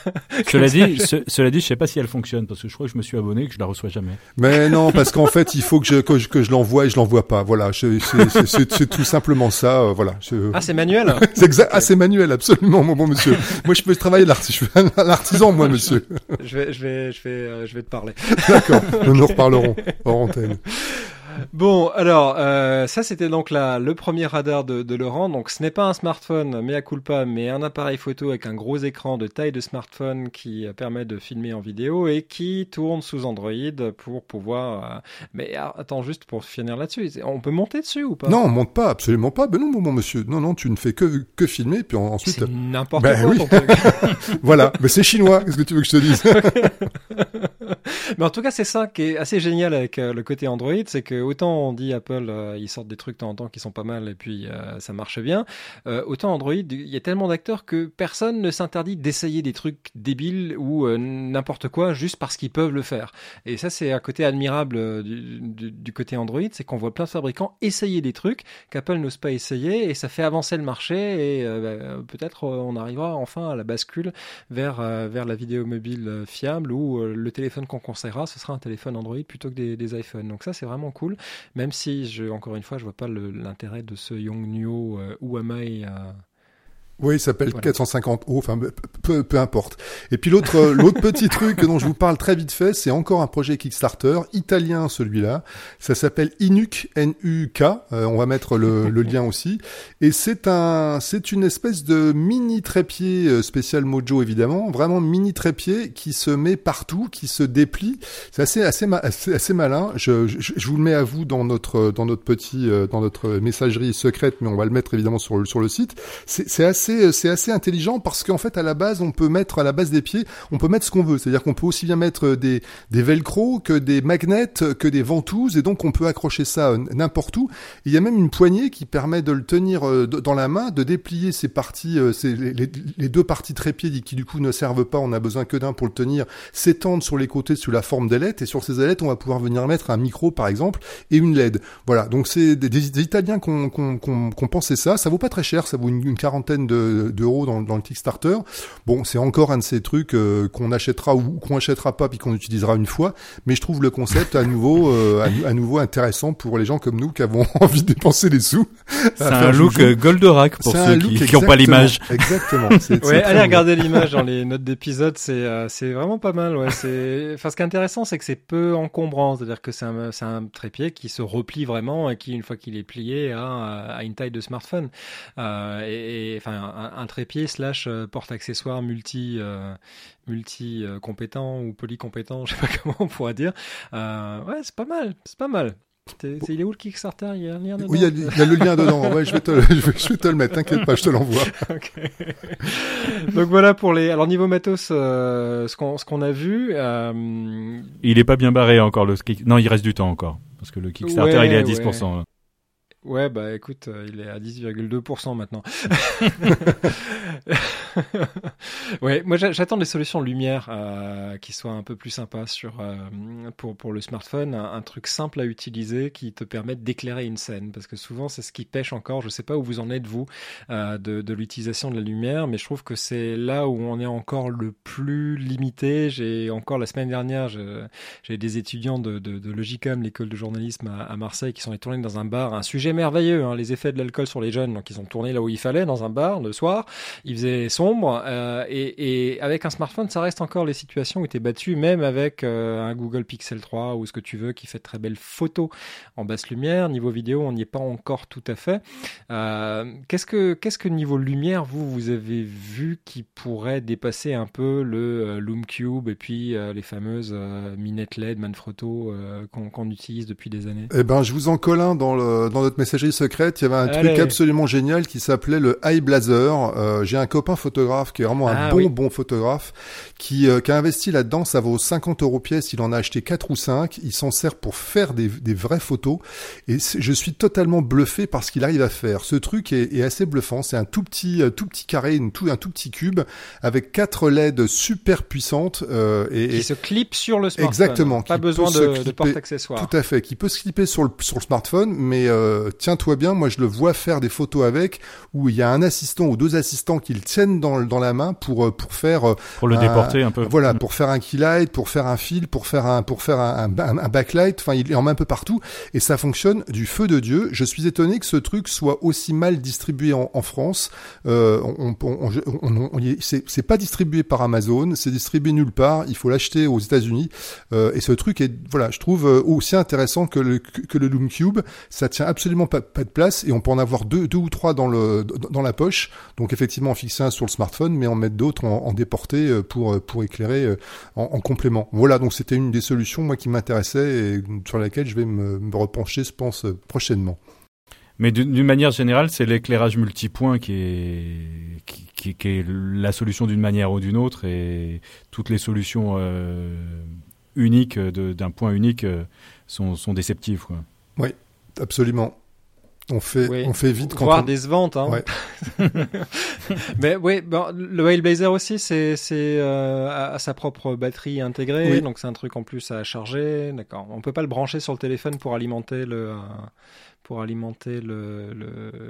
cela dit, cela dit, je sais pas si elle fonctionne parce que je crois que je me suis abonné et que je la reçois jamais. Mais non, parce qu'en fait, il faut que je que je, que je l'envoie et je l'envoie pas. Voilà, c'est tout simplement ça. Euh, voilà. Ah, c'est manuel? c'est exact. Ah, c'est manuel, absolument, mon bon monsieur. moi, je peux travailler l'artisan, moi, monsieur. je vais, je vais, je vais, euh, je vais te parler. D'accord. Nous nous reparlerons hors antenne. Bon, alors, euh, ça c'était donc la, le premier radar de, de Laurent. Donc ce n'est pas un smartphone, mais à culpa, mais un appareil photo avec un gros écran de taille de smartphone qui permet de filmer en vidéo et qui tourne sous Android pour pouvoir... Euh, mais ah, attends, juste pour finir là-dessus, on peut monter dessus ou pas? Non, on monte pas, absolument pas. Ben non, mon monsieur, non, non, tu ne fais que, que filmer, puis ensuite... C'est n'importe ben quoi, oui. voilà, mais c'est chinois, qu'est-ce que tu veux que je te dise? Mais en tout cas, c'est ça qui est assez génial avec euh, le côté Android, c'est que autant on dit Apple, euh, ils sortent des trucs de temps en temps qui sont pas mal et puis euh, ça marche bien, autant Android, il y a tellement d'acteurs que personne ne s'interdit d'essayer des trucs débiles ou n'importe quoi juste parce qu'ils peuvent le faire. Et ça, c'est un côté admirable du, côté Android, c'est qu'on voit plein de fabricants essayer des trucs qu'Apple n'ose pas essayer et ça fait avancer le marché et bah, peut-être on arrivera enfin à la bascule vers, vers la vidéo mobile fiable où le téléphone qu'on conseillera, ce sera un téléphone Android plutôt que des, des iPhones. Donc ça, c'est vraiment cool. Même si, encore une fois, je vois pas l'intérêt de ce Young Nuo euh, Huamai oui, il s'appelle 450 o enfin peu, peu importe. Et puis l'autre euh, l'autre petit truc dont je vous parle très vite fait, c'est encore un projet Kickstarter italien celui-là. Ça s'appelle Inuk N U K. Euh, on va mettre le, le lien aussi. Et c'est un c'est une espèce de mini trépied euh, spécial Mojo évidemment, vraiment mini trépied qui se met partout, qui se déplie. C'est assez assez, assez assez malin. Je, je, je, vous le mets à vous dans notre dans notre petit dans notre messagerie secrète, mais on va le mettre évidemment sur le sur le site. C'est assez c'est assez intelligent parce qu'en fait à la base on peut mettre à la base des pieds, on peut mettre ce qu'on veut. C'est-à-dire qu'on peut aussi bien mettre des des velcro que des magnets, que des ventouses et donc on peut accrocher ça euh, n'importe où. Il y a même une poignée qui permet de le tenir euh, dans la main, de déplier ces parties, euh, ces, les, deux parties trépieds qui du coup ne servent pas, on a besoin que d'un pour le tenir, s'étendent sur les côtés sous la forme d'ailettes et sur ces ailettes on va pouvoir venir mettre un micro par exemple et une LED. Voilà, donc c'est des, Italiens qui ont pensé ça. Ça vaut pas très cher, ça vaut une quarantaine de d'euros dans, dans, le Kickstarter. Bon, c'est encore un de ces trucs euh, qu'on achètera ou qu'on achètera pas puis qu'on utilisera une fois, mais je trouve le concept à nouveau euh, à, nouveau intéressant pour les gens comme nous qui avons envie de dépenser des sous. C'est un look euh, Goldorak pour ceux qui n'ont pas l'image. Exactement. ouais, allez regarder l'image dans les notes d'épisode, c'est c'est vraiment pas mal. Ouais, c'est enfin ce qui est intéressant, c'est que c'est peu encombrant, c'est-à-dire que c'est un c'est un trépied qui se replie vraiment et qui une fois qu'il est plié a, a une taille de smartphone. et, et enfin un, trépied slash euh, porte-accessoire multi euh, multi compétent ou polycompétent, je sais pas comment on pourrait dire. Euh, ouais, c'est pas mal, c'est pas mal. il est où le Kickstarter? Il y a un lien dedans? Oui, il y, a, le lien dedans. Ouais, je vais te, je vais, te le mettre. T'inquiète pas, je te l'envoie. Donc voilà pour les. Alors niveau matos, ce qu'on ce qu'on a vu. Il est pas bien barré encore le. Non, il reste du temps encore parce que le Kickstarter il est à 10%. Ouais, bah écoute, euh, il est à 10,2% maintenant. ouais, moi j'attends des solutions lumière euh, qui soient un peu plus sympas sur euh, pour pour le smartphone, un, truc simple à utiliser qui te permette d'éclairer une scène, parce que souvent c'est ce qui pêche encore. Je sais pas où vous en êtes vous euh, de, de l'utilisation de la lumière, mais je trouve que c'est là où on est encore le plus limité. J'ai encore la semaine dernière, j'ai des étudiants de, de, de Logicom, l'école de journalisme à, Marseille, qui sont allés dans un bar, un sujet merveilleux, hein, les effets de l'alcool sur les jeunes. Donc ils ont tourné là où il fallait, dans un bar le soir. Il faisait sombre euh, et, et, avec un smartphone, ça reste encore les situations où tu es battu, même avec euh, un Google Pixel 3 ou ce que tu veux qui fait de très belles photos en basse lumière. Niveau vidéo, on n'y est pas encore tout à fait. Euh, qu'est-ce que qu'est-ce que niveau lumière vous vous avez vu qui pourrait dépasser un peu le Loom Cube et puis les fameuses minettes LED Manfrotto qu'on utilise depuis des années? Eh ben, je vous en colle un dans le dans notre messagerie secrète, il y avait un truc absolument génial qui s'appelait le High Blazer. J'ai un copain photographe qui est vraiment un ah bon bon photographe qui, euh, qui a investi là-dedans. Ça vaut 50 euros pièce. Il en a acheté 4 ou 5. Il s'en sert pour faire des, des vraies photos. Et je suis totalement bluffé par ce qu'il arrive à faire. Ce truc est, est assez bluffant. C'est un tout petit euh, tout petit carré, une tout, un tout petit cube avec quatre LED super puissantes. Euh, et, qui se clip sur le smartphone. Exactement. Pas besoin de, de porte-accessoires. Tout à fait. Qui peut se clipper sur le, sur le smartphone, mais euh, tiens-toi bien, moi je le vois faire des photos avec, où il y a un assistant ou deux assistants qui le tiennent dans, dans la main pour euh, pour faire euh, pour le déporter un peu. Voilà, mm. pour faire un keylight, pour faire un fil, pour faire un pour faire un, un, backlight. Enfin, il en met un peu partout et ça fonctionne du feu de dieu. Je suis étonné que ce truc soit aussi mal distribué en, en France. Euh, on, on, on, c'est pas distribué par Amazon, c'est distribué nulle part. Il faut l'acheter aux États-Unis. Euh, et ce truc est, voilà, je trouve aussi intéressant que le que le Loom Cube. Ça tient absolument pas, pas, de place et on peut en avoir deux, deux ou trois dans le dans la poche. Donc effectivement, en fixer un sur le smartphone, mais en mettre d'autres en, en, déporté euh, pour euh, pour éclairer euh, en, en complément. Voilà, donc c'était une des solutions moi qui m'intéressait et sur laquelle je vais me, me repencher, je pense, prochainement. Mais d'une manière générale, c'est l'éclairage multipoint qui est, qui, qui, est la solution d'une manière ou d'une autre, et toutes les solutions euh, uniques, d'un point unique, sont, sont déceptives. Quoi. Oui, absolument. On fait, on fait vite quand Voire des ventes. Hein. Mais oui, bon, le Whale aussi, c'est euh, à, sa propre batterie intégrée, donc c'est un truc en plus à charger. D'accord. On peut pas le brancher sur le téléphone pour alimenter le. Euh, pour alimenter le,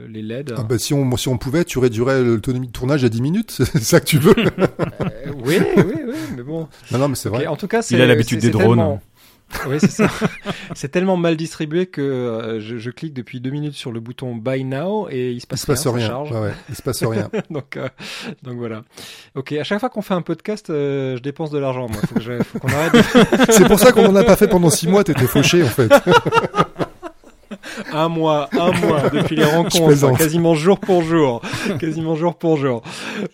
les LED. Ah bah si, on, si on pouvait, tu réduirais l'autonomie de tournage à 10 minutes, c'est ça que tu veux euh, Oui, oui, oui, mais bon. Non, non, mais c'est vrai. En tout cas, Il a l'habitude des drones. Oui, c'est ça. c'est tellement mal distribué que euh, je, clique depuis deux minutes sur le bouton Buy Now et il se passe, il se passe rien. Charge. Ouais, il se passe rien. donc, euh, donc voilà. Ok, à chaque fois qu'on fait un podcast, euh, je dépense de l'argent. Moi, faut, faut qu'on arrête. c'est pour ça qu'on en a pas fait pendant six mois. T'étais fauché en fait un mois, un mois depuis les rencontres, quasiment jour pour jour, quasiment jour pour jour.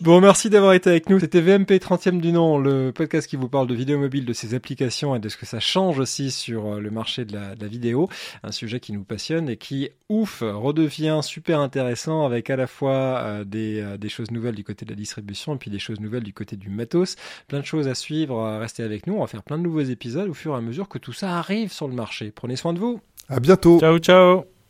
Bon, merci d'avoir été avec nous. C'était VMP 30e du nom, le podcast qui vous parle de vidéo mobile, de ses applications et de ce que ça change aussi sur euh, le marché de la, de la vidéo. Un sujet qui nous passionne et qui, ouf, redevient super intéressant avec à la fois euh, des, euh, des choses nouvelles du côté de la distribution et puis des choses nouvelles du côté du matos. Plein de choses à suivre. Restez avec nous. On va faire plein de nouveaux épisodes au fur et à mesure que tout ça arrive sur le marché. Prenez soin de vous. À bientôt. Ciao, ciao. Hello.